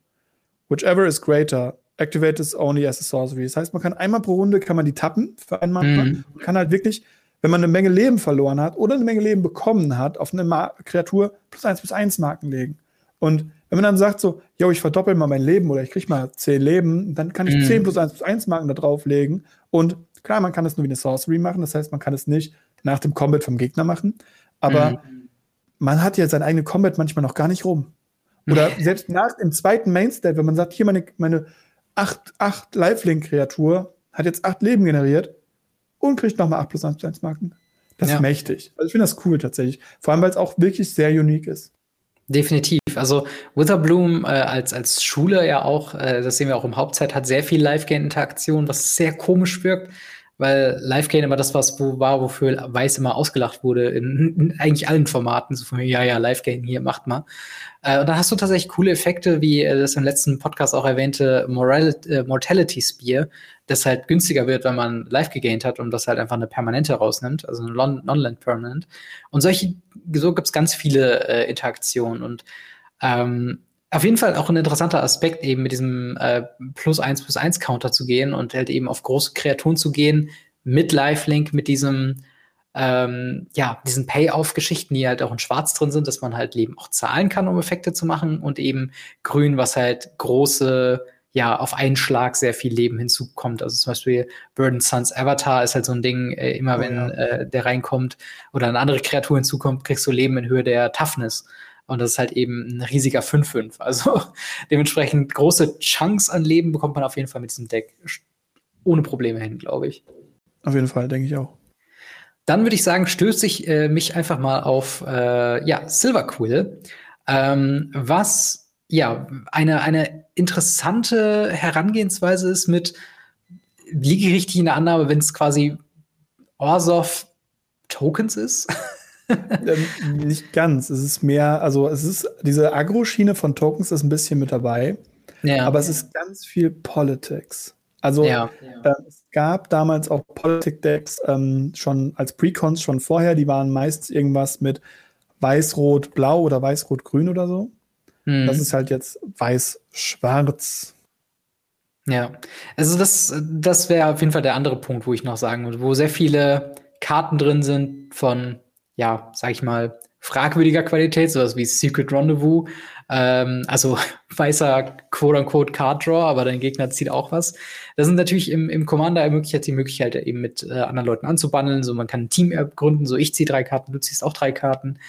Whichever is greater. Activate this only as a sorcery. Das heißt, man kann einmal pro Runde kann man die tappen für einen Mana. Mm. Man kann halt wirklich wenn man eine Menge Leben verloren hat oder eine Menge Leben bekommen hat, auf eine Ma Kreatur plus eins plus eins Marken legen. Und wenn man dann sagt so, yo, ich verdoppel mal mein Leben oder ich krieg mal zehn Leben, dann kann ich mhm. 10 plus eins plus eins Marken da drauflegen. Und klar, man kann das nur wie eine Sorcery machen, das heißt, man kann es nicht nach dem Combat vom Gegner machen. Aber mhm. man hat ja sein eigenes Combat manchmal noch gar nicht rum. Oder selbst nach dem zweiten Mainstat, wenn man sagt, hier meine, meine 8, 8 Lifelink-Kreatur hat jetzt 8 Leben generiert, und kriegt nochmal 8 plus 1 plus 1 Marken. Das ja. ist mächtig. Also ich finde das cool tatsächlich. Vor allem, weil es auch wirklich sehr unique ist. Definitiv. Also Witherbloom äh, als, als Schule ja auch, äh, das sehen wir auch im Hauptzeit, hat sehr viel Live-Gain-Interaktion, was sehr komisch wirkt weil Live-Gain immer das was wo war, wofür Weiß immer ausgelacht wurde in, in eigentlich allen Formaten. So von mir, ja, ja, Live-Gain hier, macht mal. Äh, und dann hast du tatsächlich coole Effekte, wie äh, das im letzten Podcast auch erwähnte Moral äh, Mortality Spear, das halt günstiger wird, wenn man live gegaint hat und das halt einfach eine permanente rausnimmt, also eine Non-Land Permanent. Und solche, so gibt's ganz viele äh, Interaktionen und ähm, auf jeden Fall auch ein interessanter Aspekt, eben mit diesem äh, plus eins plus eins Counter zu gehen und halt eben auf große Kreaturen zu gehen, mit Lifelink, mit diesem, ähm, ja, diesen Payoff-Geschichten, die halt auch in Schwarz drin sind, dass man halt Leben auch zahlen kann, um Effekte zu machen und eben grün, was halt große, ja, auf einen Schlag sehr viel Leben hinzukommt. Also zum Beispiel Burden Suns Avatar ist halt so ein Ding, äh, immer oh, wenn äh, der reinkommt oder eine andere Kreatur hinzukommt, kriegst du Leben in Höhe der Toughness. Und das ist halt eben ein riesiger 5-5. Also (laughs) dementsprechend große Chunks an Leben bekommt man auf jeden Fall mit diesem Deck ohne Probleme hin, glaube ich. Auf jeden Fall, denke ich auch. Dann würde ich sagen, stöße ich äh, mich einfach mal auf äh, ja, Silver Quill, ähm, was ja eine, eine interessante Herangehensweise ist mit, liege ich richtig in der Annahme, wenn es quasi Orsov Tokens ist? (laughs) ähm, nicht ganz. Es ist mehr, also es ist, diese Agro-Schiene von Tokens ist ein bisschen mit dabei. Ja. Aber es ist ganz viel Politics. Also ja. äh, es gab damals auch Politik-Decks ähm, schon als Precons schon vorher, die waren meist irgendwas mit Weiß-Rot-Blau oder Weiß-Rot-Grün oder so. Mhm. Das ist halt jetzt Weiß-Schwarz. Ja, also das, das wäre auf jeden Fall der andere Punkt, wo ich noch sagen würde, wo sehr viele Karten drin sind von ja, sag ich mal, fragwürdiger Qualität, sowas wie Secret Rendezvous. Ähm, also (laughs) weißer quote-unquote Card Draw, aber dein Gegner zieht auch was. Das sind natürlich im, im Commander ermöglicht die Möglichkeit, eben mit äh, anderen Leuten anzubandeln. So, man kann ein Team gründen, so ich ziehe drei Karten, du ziehst auch drei Karten.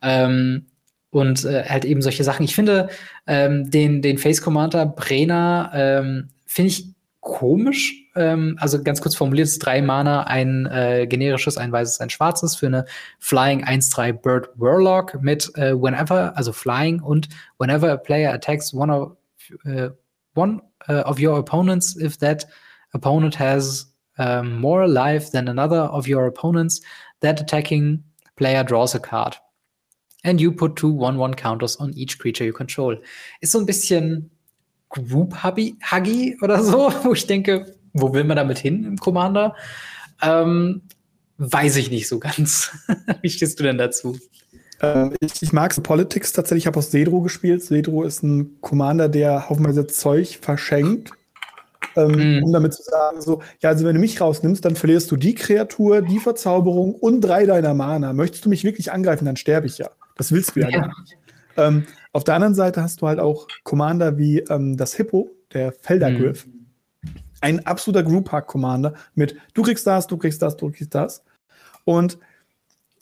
Ähm, und äh, halt eben solche Sachen. Ich finde ähm, den, den Face Commander Brenner ähm, finde ich komisch. Ähm, also ganz kurz formuliert, ist drei Mana, ein äh, generisches, ein weißes, ein schwarzes für eine Flying 1-3 Bird Warlock mit äh, whenever, also Flying und whenever a player attacks one of, uh, one, uh, of your opponents, if that opponent has um, more life than another of your opponents, that attacking player draws a card. And you put two 1-1 counters on each creature you control. Ist so ein bisschen Group Huggy oder so, (laughs) wo ich denke, wo will man damit hin im Commander? Ähm, weiß ich nicht so ganz. (laughs) Wie stehst du denn dazu? Ähm, ich, ich, mag Politics tatsächlich. Ich habe aus Sedro gespielt. Sedro ist ein Commander, der haufenweise Zeug verschenkt. Ähm, mm. Um damit zu sagen, so, ja, also wenn du mich rausnimmst, dann verlierst du die Kreatur, die Verzauberung und drei deiner Mana. Möchtest du mich wirklich angreifen, dann sterbe ich ja. Das willst du ja, ja. gar nicht. Ähm, auf der anderen Seite hast du halt auch Commander wie ähm, das Hippo, der Feldergriff. Mhm. Ein absoluter Group Hack Commander mit du kriegst das, du kriegst das, du kriegst das. Und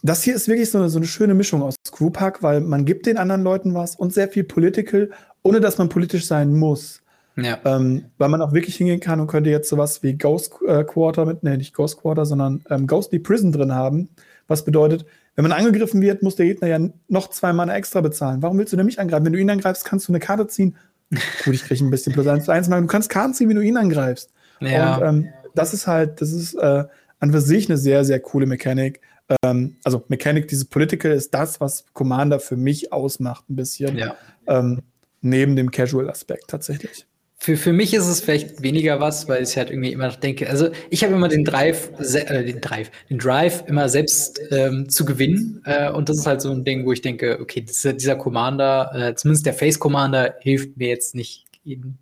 das hier ist wirklich so eine, so eine schöne Mischung aus Group Hack, weil man gibt den anderen Leuten was und sehr viel Political, ohne dass man politisch sein muss. Ja. Ähm, weil man auch wirklich hingehen kann und könnte jetzt sowas wie Ghost äh, Quarter mit, nee, nicht Ghost Quarter, sondern ähm, Ghostly Prison drin haben. Was bedeutet, wenn man angegriffen wird, muss der Gegner ja noch zwei Mana extra bezahlen. Warum willst du denn mich angreifen? Wenn du ihn angreifst, kannst du eine Karte ziehen. Gut, ich kriege ein bisschen plus eins zu eins, du kannst Karten ziehen, wenn du ihn angreifst. Ja. Und ähm, das ist halt, das ist äh, an für sich eine sehr, sehr coole Mechanik. Ähm, also Mechanik, diese Political ist das, was Commander für mich ausmacht, ein bisschen. Ja. Ähm, neben dem Casual-Aspekt tatsächlich. Für, für mich ist es vielleicht weniger was, weil ich halt irgendwie immer noch denke, also ich habe immer den Drive, äh, den Drive, den Drive immer selbst ähm, zu gewinnen. Äh, und das ist halt so ein Ding, wo ich denke, okay, dieser, dieser Commander, äh, zumindest der Face Commander, hilft mir jetzt nicht.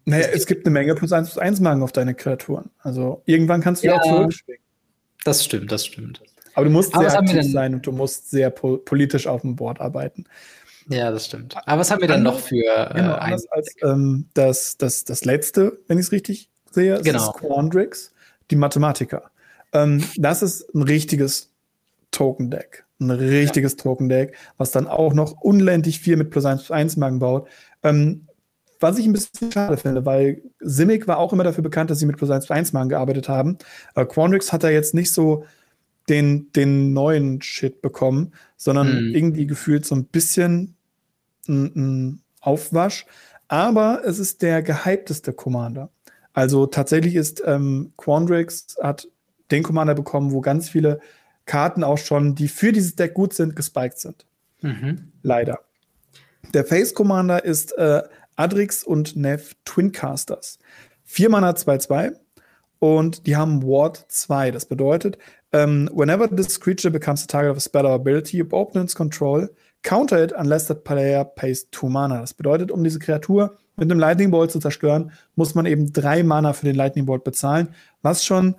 Naja, es gibt eine Menge plus 1 plus 1 Magen auf deine Kreaturen. Also irgendwann kannst du ja auch zurückschwingen. Das stimmt, das stimmt. Aber du musst Aber sehr aktiv sein und du musst sehr po politisch auf dem Board arbeiten. Ja, das stimmt. Aber was haben wir dann noch für äh, genau, anders als ähm, das, das, das letzte, wenn ich es richtig sehe, genau. ist Quandrix, die Mathematiker. Ähm, das ist ein richtiges Token-Deck. Ein richtiges ja. Token-Deck, was dann auch noch unendlich viel mit plus 1 plus 1 Magen baut. Ähm, was ich ein bisschen schade finde, weil Simic war auch immer dafür bekannt, dass sie mit plus 1 plus 1 Magen gearbeitet haben. Äh, Quandrix hat da jetzt nicht so den, den neuen Shit bekommen, sondern mhm. irgendwie gefühlt so ein bisschen ein, Aufwasch. Aber es ist der gehypteste Commander. Also tatsächlich ist ähm, Quandrix hat den Commander bekommen, wo ganz viele Karten auch schon, die für dieses Deck gut sind, gespiked sind. Mhm. Leider. Der Face Commander ist äh, Adrix und Nev Twincasters. Vier Mana 2-2 und die haben Ward 2. Das bedeutet, um, ähm, whenever this creature becomes a target of a spell or ability, opponent's control, Counter it unless the player pays two Mana. Das bedeutet, um diese Kreatur mit einem Lightning Bolt zu zerstören, muss man eben drei Mana für den Lightning Bolt bezahlen, was schon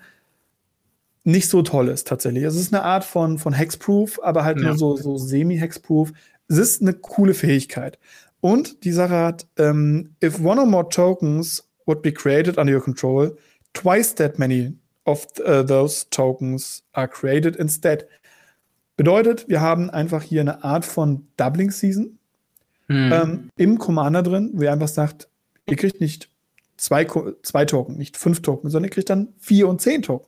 nicht so toll ist tatsächlich. Es ist eine Art von, von Hexproof, aber halt ja. nur so, so semi-Hexproof. Es ist eine coole Fähigkeit. Und die Sache hat, ähm, if one or more tokens would be created under your control, twice that many of uh, those tokens are created instead. Bedeutet, wir haben einfach hier eine Art von Doubling Season hm. ähm, im Commander drin, wo ihr einfach sagt, ihr kriegt nicht zwei, zwei Token, nicht fünf Token, sondern ihr kriegt dann vier und zehn Token.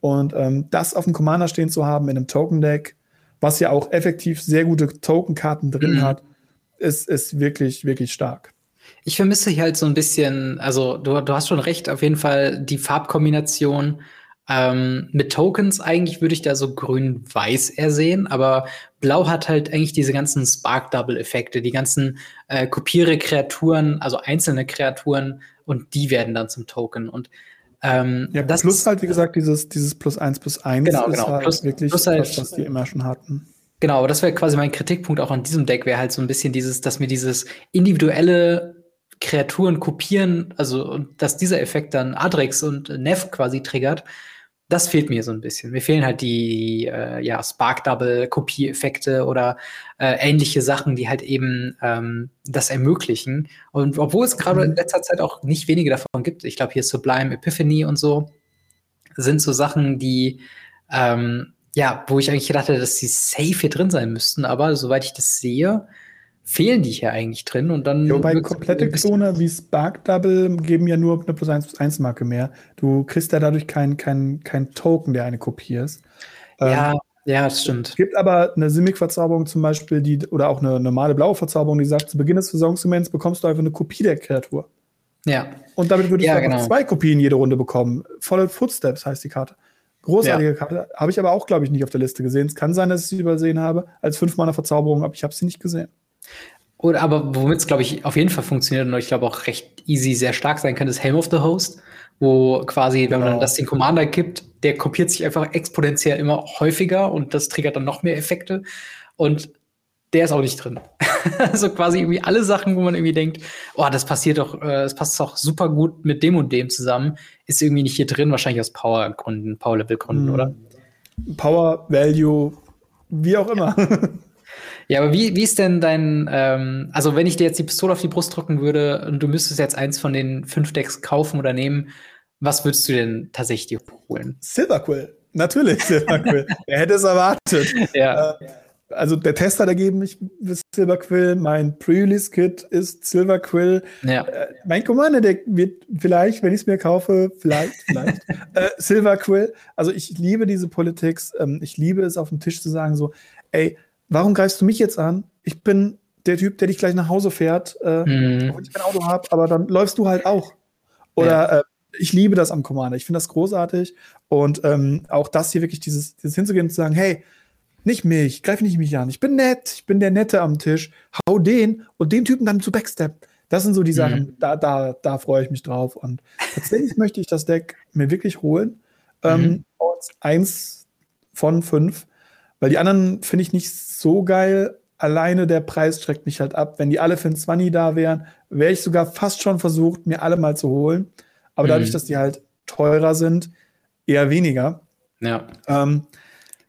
Und ähm, das auf dem Commander stehen zu haben in einem Token-Deck, was ja auch effektiv sehr gute Token-Karten drin mhm. hat, ist, ist wirklich, wirklich stark. Ich vermisse hier halt so ein bisschen, also du, du hast schon recht, auf jeden Fall die Farbkombination ähm, mit Tokens eigentlich würde ich da so grün-weiß ersehen, aber blau hat halt eigentlich diese ganzen Spark-Double-Effekte, die ganzen äh, Kopiere-Kreaturen, also einzelne Kreaturen und die werden dann zum Token. Und ähm, ja, das plus halt, wie gesagt, dieses, dieses plus eins plus eins genau, ist genau. halt plus, wirklich plus halt, das, was die immer schon hatten. Genau, aber das wäre quasi mein Kritikpunkt auch an diesem Deck, wäre halt so ein bisschen dieses, dass mir dieses individuelle Kreaturen kopieren, also dass dieser Effekt dann Adrex und Neff quasi triggert, das fehlt mir so ein bisschen. Mir fehlen halt die äh, ja, Spark-Double-Kopie-Effekte oder äh, ähnliche Sachen, die halt eben ähm, das ermöglichen. Und obwohl es gerade in mhm. letzter Zeit auch nicht wenige davon gibt, ich glaube hier Sublime Epiphany und so, sind so Sachen, die ähm, ja, wo ich eigentlich gedacht hätte, dass sie safe hier drin sein müssten, aber soweit ich das sehe, fehlen die hier eigentlich drin und dann. Ja, wobei komplette Klone wie Spark Double geben ja nur eine plus 1 plus 1 Marke mehr. Du kriegst ja dadurch keinen kein, kein Token, der eine Kopie ist. Ja, ähm, ja, das stimmt. Es gibt aber eine Simic-Verzauberung zum Beispiel, die, oder auch eine normale blaue Verzauberung, die sagt, zu Beginn des Versorgungsmoments bekommst du einfach eine Kopie der Kreatur. Ja. Und damit würdest ja, du genau. zwei Kopien jede Runde bekommen. Volle Footsteps heißt die Karte. Großartige ja. Karte. Habe ich aber auch, glaube ich, nicht auf der Liste gesehen. Es kann sein, dass ich sie übersehen habe als fünfmaler Verzauberung, aber ich habe sie nicht gesehen. Oder aber womit es, glaube ich, auf jeden Fall funktioniert und ich glaube auch recht easy sehr stark sein kann, ist Helm of the Host, wo quasi, wenn genau. man das den Commander gibt, der kopiert sich einfach exponentiell immer häufiger und das triggert dann noch mehr Effekte. Und der ist auch nicht drin. (laughs) also quasi irgendwie alle Sachen, wo man irgendwie denkt, oh, das passiert doch, äh, das passt doch super gut mit dem und dem zusammen, ist irgendwie nicht hier drin, wahrscheinlich aus Power-Gründen, Power-Level-Gründen, mhm. oder? Power, Value, wie auch immer. Ja, (laughs) aber wie, wie ist denn dein, ähm, also wenn ich dir jetzt die Pistole auf die Brust drücken würde und du müsstest jetzt eins von den fünf Decks kaufen oder nehmen, was würdest du denn tatsächlich holen? Silverquill. Natürlich Silverquill. (laughs) Wer hätte es erwartet? Ja. Äh, also der Tester dagegen mich ist Silverquill, mein Pre-Release-Kit ist Silverquill. Ja. Äh, mein Commander-Deck wird vielleicht, wenn ich es mir kaufe, vielleicht, vielleicht, (laughs) äh, Silverquill. Also ich liebe diese Politics. Ähm, ich liebe es, auf dem Tisch zu sagen so, ey, warum greifst du mich jetzt an? Ich bin der Typ, der dich gleich nach Hause fährt, äh, mhm. obwohl ich kein Auto habe, aber dann läufst du halt auch. Oder ja. äh, ich liebe das am Commander. Ich finde das großartig. Und ähm, auch das hier wirklich, dieses, dieses hinzugehen und zu sagen, hey, nicht mich, greif nicht mich an. Ich bin nett, ich bin der Nette am Tisch. Hau den und den Typen dann zu Backstep. Das sind so die mhm. Sachen, da, da, da freue ich mich drauf. Und tatsächlich (laughs) möchte ich das Deck mir wirklich holen. Ähm, mhm. eins von fünf. Weil die anderen finde ich nicht so geil. Alleine der Preis schreckt mich halt ab. Wenn die alle für ein 20 da wären, wäre ich sogar fast schon versucht, mir alle mal zu holen. Aber mhm. dadurch, dass die halt teurer sind, eher weniger. Ja. Ähm,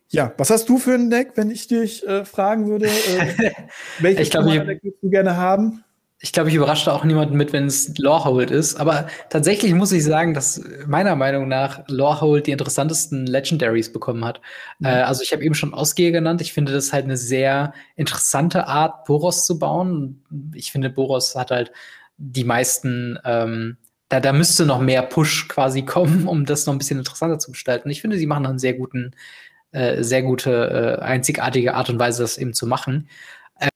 ja, was hast du für ein Deck, wenn ich dich äh, fragen würde, äh, (laughs) welches Deck würdest du gerne haben? Ich glaube, ich überrasche auch niemanden mit, wenn es Lorehold ist. Aber tatsächlich muss ich sagen, dass meiner Meinung nach Lorehold die interessantesten Legendaries bekommen hat. Mhm. Äh, also ich habe eben schon Ausgehe genannt. Ich finde das halt eine sehr interessante Art, Boros zu bauen. Ich finde, Boros hat halt die meisten ähm, da, da müsste noch mehr Push quasi (laughs) kommen, um das noch ein bisschen interessanter zu gestalten. Ich finde, sie machen einen sehr guten, äh, sehr gute, äh, einzigartige Art und Weise, das eben zu machen.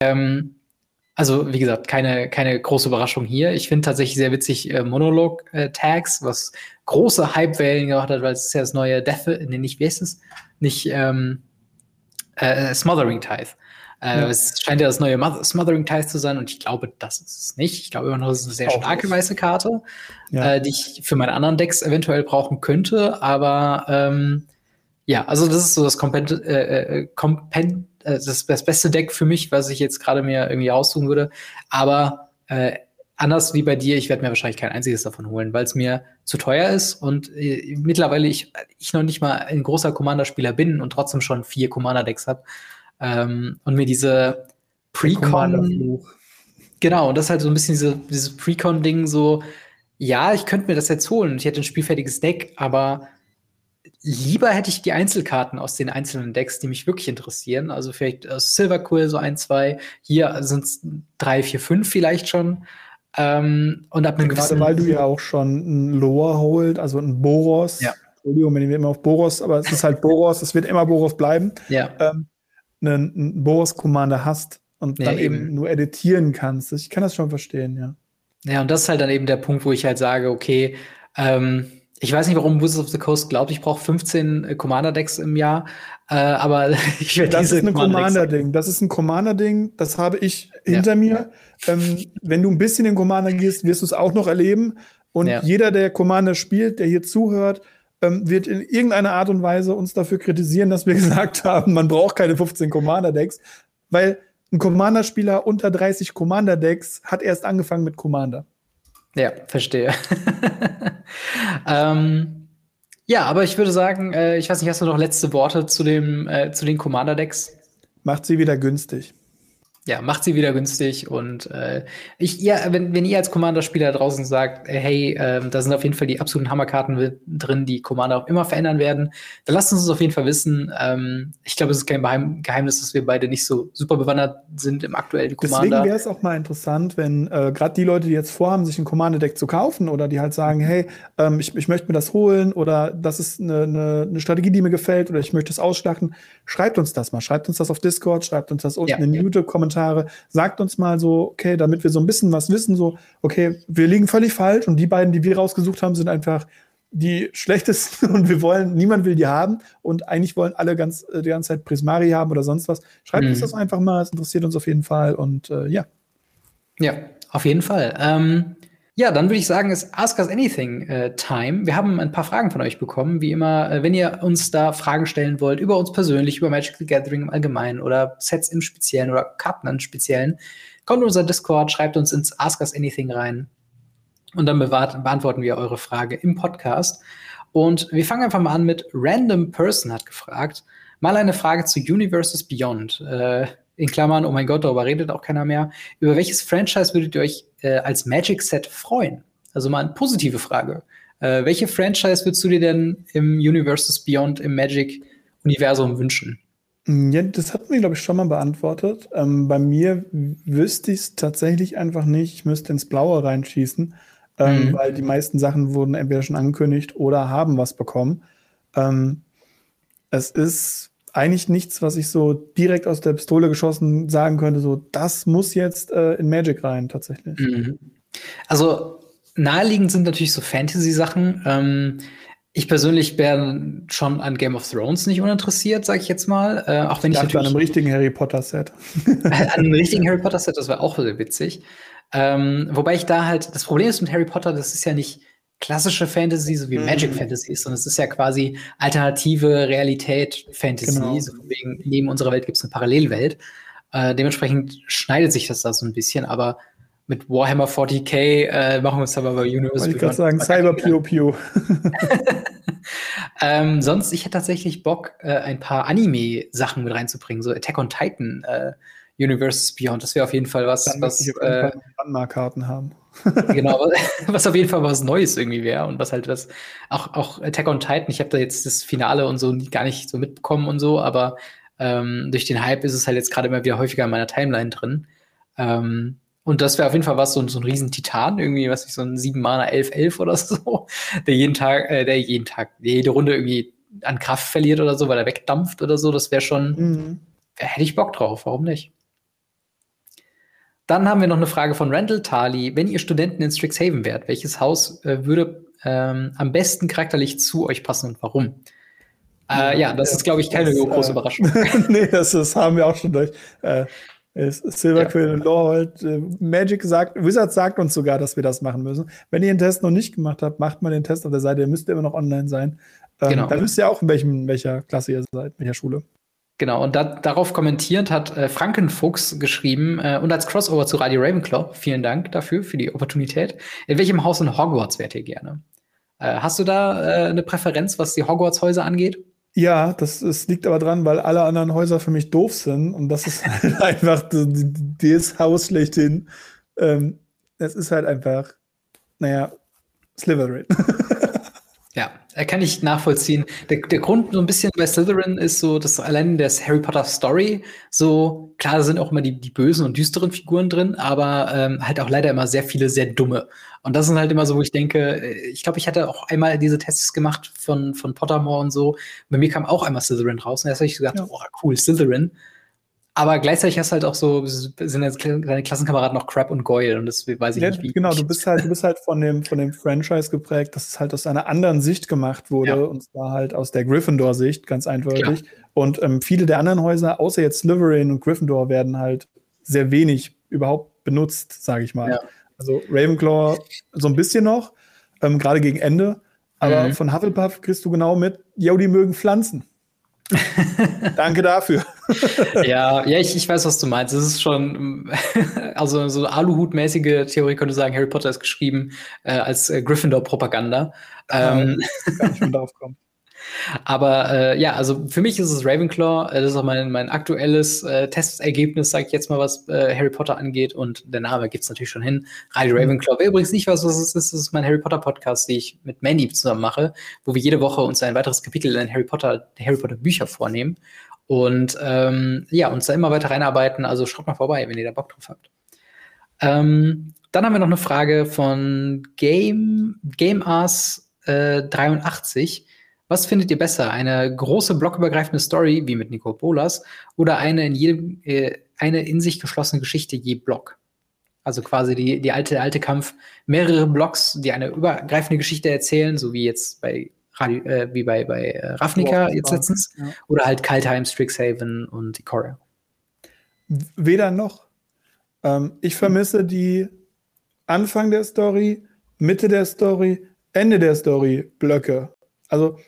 Ähm, also, wie gesagt, keine, keine große Überraschung hier. Ich finde tatsächlich sehr witzig äh, Monolog-Tags, was große Hype-Wellen gemacht hat, weil es ist ja das neue Death, nee, nicht, wie heißt es? Nicht ähm, äh, Smothering Tithe. Äh, ja. Es scheint ja das neue Smothering Tithe zu sein und ich glaube, das ist es nicht. Ich glaube immer noch, es ist eine sehr Auch starke nicht. weiße Karte, ja. äh, die ich für meine anderen Decks eventuell brauchen könnte, aber ähm, ja, also das ist so das Kompent äh, äh, Äh, das, das beste Deck für mich, was ich jetzt gerade mir irgendwie aussuchen würde. Aber äh, anders wie bei dir, ich werde mir wahrscheinlich kein einziges davon holen, weil es mir zu teuer ist und äh, mittlerweile ich, ich noch nicht mal ein großer Commander-Spieler bin und trotzdem schon vier Commander-Decks habe. Ähm, und mir diese Precon. Genau, und das ist halt so ein bisschen diese, dieses Precon-Ding, so, ja, ich könnte mir das jetzt holen und ich hätte ein spielfertiges Deck, aber lieber hätte ich die Einzelkarten aus den einzelnen Decks, die mich wirklich interessieren. Also vielleicht aus Silver Quill so ein, zwei. Hier sind es drei, vier, fünf vielleicht schon. Ähm, und ab einem Gerade weil du ja auch schon ein Lower holt, also ein Boros. Ja. Entschuldigung, wenn wir immer auf Boros, aber es ist halt Boros, es wird immer Boros bleiben. Ja. Ähm, einen, einen Boros-Commander hast und ja, dann eben. eben nur editieren kannst. Ich kann das schon verstehen, ja. Ja, und das ist halt dann eben der Punkt, wo ich halt sage, okay, ähm, ich weiß nicht, warum Wizards of the Coast glaubt, ich brauche 15 äh, Commander-Decks im Jahr, äh, aber (laughs) ich werde Das ist ein Commander-Ding. Das ist ein Commander-Ding. Das habe ich hinter ja. mir. Ähm, wenn du ein bisschen in Commander gehst, wirst du es auch noch erleben. Und ja. jeder, der Commander spielt, der hier zuhört, ähm, wird in irgendeiner Art und Weise uns dafür kritisieren, dass wir (laughs) gesagt haben, man braucht keine 15 Commander-Decks, weil ein Commander-Spieler unter 30 Commander-Decks hat erst angefangen mit Commander. Ja, verstehe. (laughs) ähm, ja, aber ich würde sagen, äh, ich weiß nicht, hast du noch letzte Worte zu, dem, äh, zu den Commander-Decks? Macht sie wieder günstig ja, macht sie wieder günstig und äh, ich, ja, wenn, wenn ihr als Commander-Spieler draußen sagt, äh, hey, äh, da sind auf jeden Fall die absoluten Hammerkarten drin, die Commander auch immer verändern werden, dann lasst uns das auf jeden Fall wissen. Ähm, ich glaube, es ist kein Geheimnis, dass wir beide nicht so super bewandert sind im aktuellen Commander. Deswegen wäre es auch mal interessant, wenn äh, gerade die Leute, die jetzt vorhaben, sich ein Commander-Deck zu kaufen oder die halt sagen, hey, ähm, ich, ich möchte mir das holen oder das ist eine, eine, eine Strategie, die mir gefällt oder ich möchte es ausschlachten, schreibt uns das mal. Schreibt uns das auf Discord, schreibt uns das unten ja, in den YouTube-Kommentaren Kommentare. Sagt uns mal so, okay, damit wir so ein bisschen was wissen, so, okay, wir liegen völlig falsch und die beiden, die wir rausgesucht haben, sind einfach die schlechtesten (laughs) und wir wollen, niemand will die haben und eigentlich wollen alle ganz, äh, die ganze Zeit Prismari haben oder sonst was. Schreibt mhm. uns das einfach mal, es interessiert uns auf jeden Fall und äh, ja. Ja, auf jeden Fall. Ähm, ja, dann würde ich sagen, ist Ask Us Anything äh, Time. Wir haben ein paar Fragen von euch bekommen. Wie immer, äh, wenn ihr uns da Fragen stellen wollt, über uns persönlich, über Magic the Gathering im Allgemeinen oder Sets im Speziellen oder Karten im Speziellen, kommt in unser Discord, schreibt uns ins Ask Us Anything rein und dann beantworten wir eure Frage im Podcast. Und wir fangen einfach mal an mit Random Person hat gefragt. Mal eine Frage zu Universes Beyond. Äh, in Klammern, oh mein Gott, darüber redet auch keiner mehr. Über welches Franchise würdet ihr euch äh, als Magic Set freuen? Also mal eine positive Frage. Äh, welche Franchise würdest du dir denn im Universes Beyond, im Magic-Universum wünschen? Ja, das hatten wir, glaube ich, schon mal beantwortet. Ähm, bei mir wüsste ich es tatsächlich einfach nicht. Ich müsste ins Blaue reinschießen, ähm, mhm. weil die meisten Sachen wurden entweder schon angekündigt oder haben was bekommen. Ähm, es ist eigentlich nichts, was ich so direkt aus der Pistole geschossen sagen könnte, so das muss jetzt äh, in Magic rein tatsächlich. Mhm. Also naheliegend sind natürlich so Fantasy-Sachen. Ähm, ich persönlich wäre schon an Game of Thrones nicht uninteressiert, sage ich jetzt mal. Äh, auch wenn ich, ich natürlich. (laughs) An einem richtigen Harry Potter-Set. an einem richtigen Harry Potter-Set, das wäre auch sehr witzig. Ähm, wobei ich da halt, das Problem ist mit Harry Potter, das ist ja nicht klassische Fantasy, so wie mhm. Magic Fantasy ist, sondern es ist ja quasi alternative Realität Fantasy. Genau. So wegen, neben unserer Welt gibt es eine Parallelwelt. Äh, dementsprechend schneidet sich das da so ein bisschen, aber mit Warhammer 40k äh, machen wir es aber bei Universe. Ich gerade sagen, Cyber Pew Pew. (laughs) ähm, sonst, ich hätte tatsächlich Bock, äh, ein paar Anime-Sachen mit reinzubringen, so Attack on Titan, äh, Universes Beyond. Das wäre auf jeden Fall was, Dann was ich äh, Karten haben. (laughs) genau, (laughs) (laughs) was auf jeden Fall was Neues irgendwie wäre und was halt das auch, auch Attack on Titan. Ich habe da jetzt das Finale und so gar nicht so mitbekommen und so, aber ähm, durch den Hype ist es halt jetzt gerade immer wieder häufiger in meiner Timeline drin. Ähm, und das wäre auf jeden Fall was, so, so ein riesen Titan, irgendwie, was ich, so ein 7 Mana 11, 11 oder so, der jeden Tag, äh, der jeden Tag, jede Runde irgendwie an Kraft verliert oder so, weil er wegdampft oder so. Das wäre schon, mhm. hätte ich Bock drauf, warum nicht? Dann haben wir noch eine Frage von Randall Tali. Wenn ihr Studenten in Strixhaven wärt, welches Haus äh, würde ähm, am besten charakterlich zu euch passen und warum? Äh, ja, das ist, glaube ich, keine das, große äh, Überraschung. (laughs) nee, das, das, haben wir auch schon durch. Äh, Silverquill ja. und Lawhold. Äh, Magic sagt, Wizards sagt uns sogar, dass wir das machen müssen. Wenn ihr den Test noch nicht gemacht habt, macht mal den Test auf der Seite. Ihr müsst immer noch online sein. Ähm, genau. Dann wisst ihr auch, in, welchem, in welcher Klasse ihr seid, in welcher Schule. Genau, und da, darauf kommentierend hat äh, Frankenfuchs geschrieben, äh, und als Crossover zu Radio Ravenclaw, vielen Dank dafür, für die Opportunität. In welchem Haus in Hogwarts wärt ihr gerne? Äh, hast du da äh, eine Präferenz, was die Hogwarts-Häuser angeht? Ja, das, das liegt aber dran, weil alle anderen Häuser für mich doof sind und das ist halt (laughs) einfach das Haus schlechthin. Ähm, es ist halt einfach, naja, Slytherin. (laughs) Ja, kann ich nachvollziehen. Der, der Grund so ein bisschen bei Slytherin ist so, dass allein das Harry Potter Story so, klar, da sind auch immer die, die bösen und düsteren Figuren drin, aber ähm, halt auch leider immer sehr viele sehr dumme. Und das sind halt immer so, wo ich denke, äh, ich glaube, ich hatte auch einmal diese Tests gemacht von, von Pottermore und so. Bei mir kam auch einmal Slytherin raus und erst habe ich gesagt, ja. oh cool, Slytherin. Aber gleichzeitig hast du halt auch so, sind jetzt deine Klassenkameraden noch Crap und Goyle und das weiß ich ja, nicht, wie. Genau, du bist halt, du bist halt von dem, von dem Franchise geprägt, dass es halt aus einer anderen Sicht gemacht wurde ja. und zwar halt aus der Gryffindor-Sicht, ganz eindeutig. Klar. Und ähm, viele der anderen Häuser, außer jetzt Slytherin und Gryffindor, werden halt sehr wenig überhaupt benutzt, sage ich mal. Ja. Also Ravenclaw so ein bisschen noch, ähm, gerade gegen Ende. Aber mhm. von Hufflepuff kriegst du genau mit, yo, die mögen Pflanzen. (laughs) Danke dafür. (laughs) ja, ja, ich, ich weiß, was du meinst. Es ist schon, (laughs) also so Aluhut-mäßige Theorie könnte sagen, Harry Potter ist geschrieben äh, als äh, Gryffindor-Propaganda. Ähm, kann ich schon darauf kommen. Aber äh, ja, also für mich ist es Ravenclaw. Äh, das ist auch mein, mein aktuelles äh, Testergebnis, sage ich jetzt mal, was äh, Harry Potter angeht. Und der Name gibt es natürlich schon hin. Radio mhm. Ravenclaw. Wer übrigens nicht was, was es ist, das ist mein Harry Potter Podcast, den ich mit Mandy zusammen mache, wo wir jede Woche uns ein weiteres Kapitel in Harry Potter, Harry Potter Bücher vornehmen. Und ähm, ja, uns da immer weiter reinarbeiten. Also schaut mal vorbei, wenn ihr da Bock drauf habt. Ähm, dann haben wir noch eine Frage von Game, Game Ass äh, 83. Was findet ihr besser? Eine große blockübergreifende Story, wie mit Nico Bolas, oder eine in jedem, äh, eine in sich geschlossene Geschichte je Block? Also quasi die, die alte, alte Kampf, mehrere Blocks, die eine übergreifende Geschichte erzählen, so wie jetzt bei Radio, äh, wie bei, bei äh, Ravnica jetzt letztens. Ja. Oder halt Kaltheim, Strixhaven und Ikoria. Weder noch. Ähm, ich vermisse die Anfang der Story, Mitte der Story, Ende der Story Blöcke. Also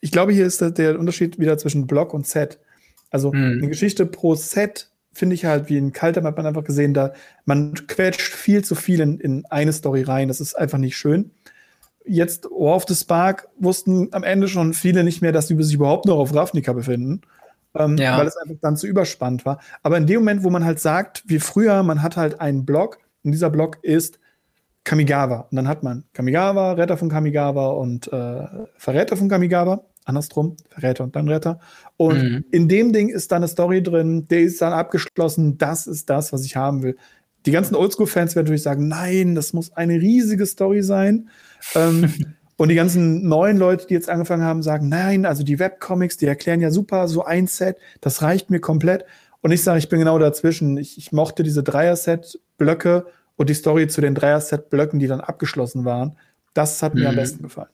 ich glaube, hier ist der Unterschied wieder zwischen Block und Set. Also mhm. eine Geschichte pro Set finde ich halt wie in Kaltem hat man einfach gesehen, da man quetscht viel zu viel in, in eine Story rein. Das ist einfach nicht schön. Jetzt War of the Spark wussten am Ende schon viele nicht mehr, dass sie sich überhaupt noch auf Ravnica befinden. Ähm, ja. weil es einfach dann zu überspannt war. Aber in dem Moment, wo man halt sagt, wie früher, man hat halt einen Block und dieser Block ist Kamigawa. Und dann hat man Kamigawa, Retter von Kamigawa und äh, Verräter von Kamigawa. Andersrum, Verräter und dann Retter. Und mhm. in dem Ding ist dann eine Story drin, der ist dann abgeschlossen. Das ist das, was ich haben will. Die ganzen Oldschool-Fans werden natürlich sagen, nein, das muss eine riesige Story sein. ähm, (laughs) und die ganzen neuen Leute, die jetzt angefangen haben, sagen, nein, also die Webcomics, die erklären ja super, so ein Set, das reicht mir komplett. Und ich sage, ich bin genau dazwischen. Ich, ich mochte diese Dreier-Set-Blöcke und die Story zu den Dreier-Set-Blöcken, die dann abgeschlossen waren, das hat mir mhm. am besten gefallen.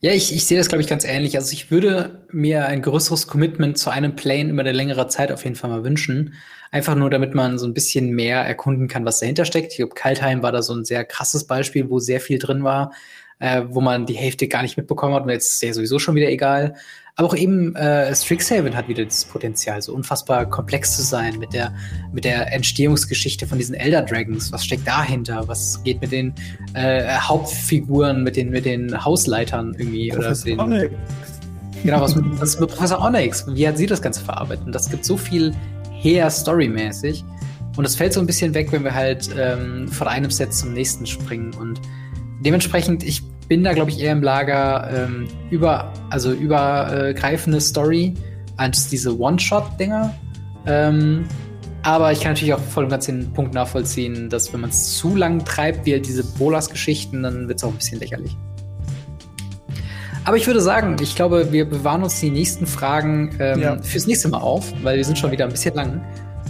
Ja, ich, ich sehe das, glaube ich, ganz ähnlich. Also ich würde mir ein größeres Commitment zu einem Plane über eine längere Zeit auf jeden Fall mal wünschen. Einfach nur, damit man so ein bisschen mehr erkunden kann, was dahinter steckt. Ich glaube, Kaltheim war da so ein sehr krasses Beispiel, wo sehr viel drin war, äh, wo man die Hälfte gar nicht mitbekommen hat und jetzt ist ja sowieso schon wieder egal. Aber auch eben äh, Strixhaven hat wieder das Potenzial, so unfassbar komplex zu sein mit der, mit der Entstehungsgeschichte von diesen Elder Dragons. Was steckt dahinter? Was geht mit den äh, Hauptfiguren, mit den, mit den Hausleitern irgendwie? Professor oder den, Onyx. Genau, was mit, was mit Professor Onyx? Wie hat sie das Ganze verarbeitet? Und das gibt so viel her storymäßig. Und das fällt so ein bisschen weg, wenn wir halt ähm, von einem Set zum nächsten springen. Und dementsprechend, ich bin da, glaube ich, eher im Lager ähm, über, also übergreifende Story als diese One-Shot-Dinger. Ähm, aber ich kann natürlich auch voll und ganz den Punkt nachvollziehen, dass wenn man es zu lang treibt, wie halt diese Bolas-Geschichten, dann wird es auch ein bisschen lächerlich. Aber ich würde sagen, ich glaube, wir bewahren uns die nächsten Fragen ähm, ja. fürs nächste Mal auf, weil wir sind schon wieder ein bisschen lang.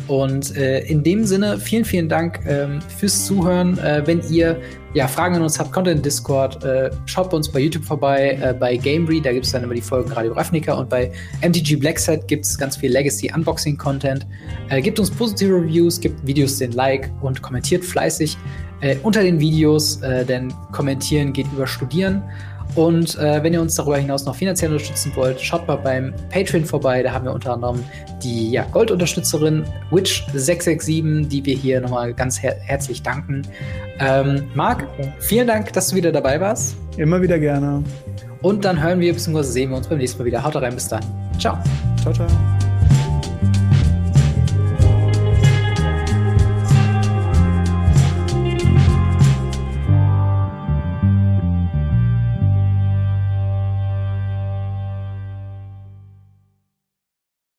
Und äh, in dem Sinne, vielen, vielen Dank ähm, fürs Zuhören. Äh, wenn ihr ja, Fragen an uns habt, kommt in Discord. Äh, schaut bei uns bei YouTube vorbei, äh, bei Gamery, da gibt es dann immer die Folgen Radio Ravnica. Und bei MTG Blackset gibt es ganz viel Legacy-Unboxing-Content. Äh, gebt uns positive Reviews, gebt Videos den Like und kommentiert fleißig äh, unter den Videos, denn kommentieren geht über Studieren. Und äh, wenn ihr uns darüber hinaus noch finanziell unterstützen wollt, schaut mal beim Patreon vorbei. Da haben wir unter anderem die ja, Goldunterstützerin Witch667, die wir hier nochmal ganz her herzlich danken. Ähm, Marc, vielen Dank, dass du wieder dabei warst. Immer wieder gerne. Und dann hören wir bzw. sehen wir uns beim nächsten Mal wieder. Haut rein, bis dann. Ciao. Ciao, ciao.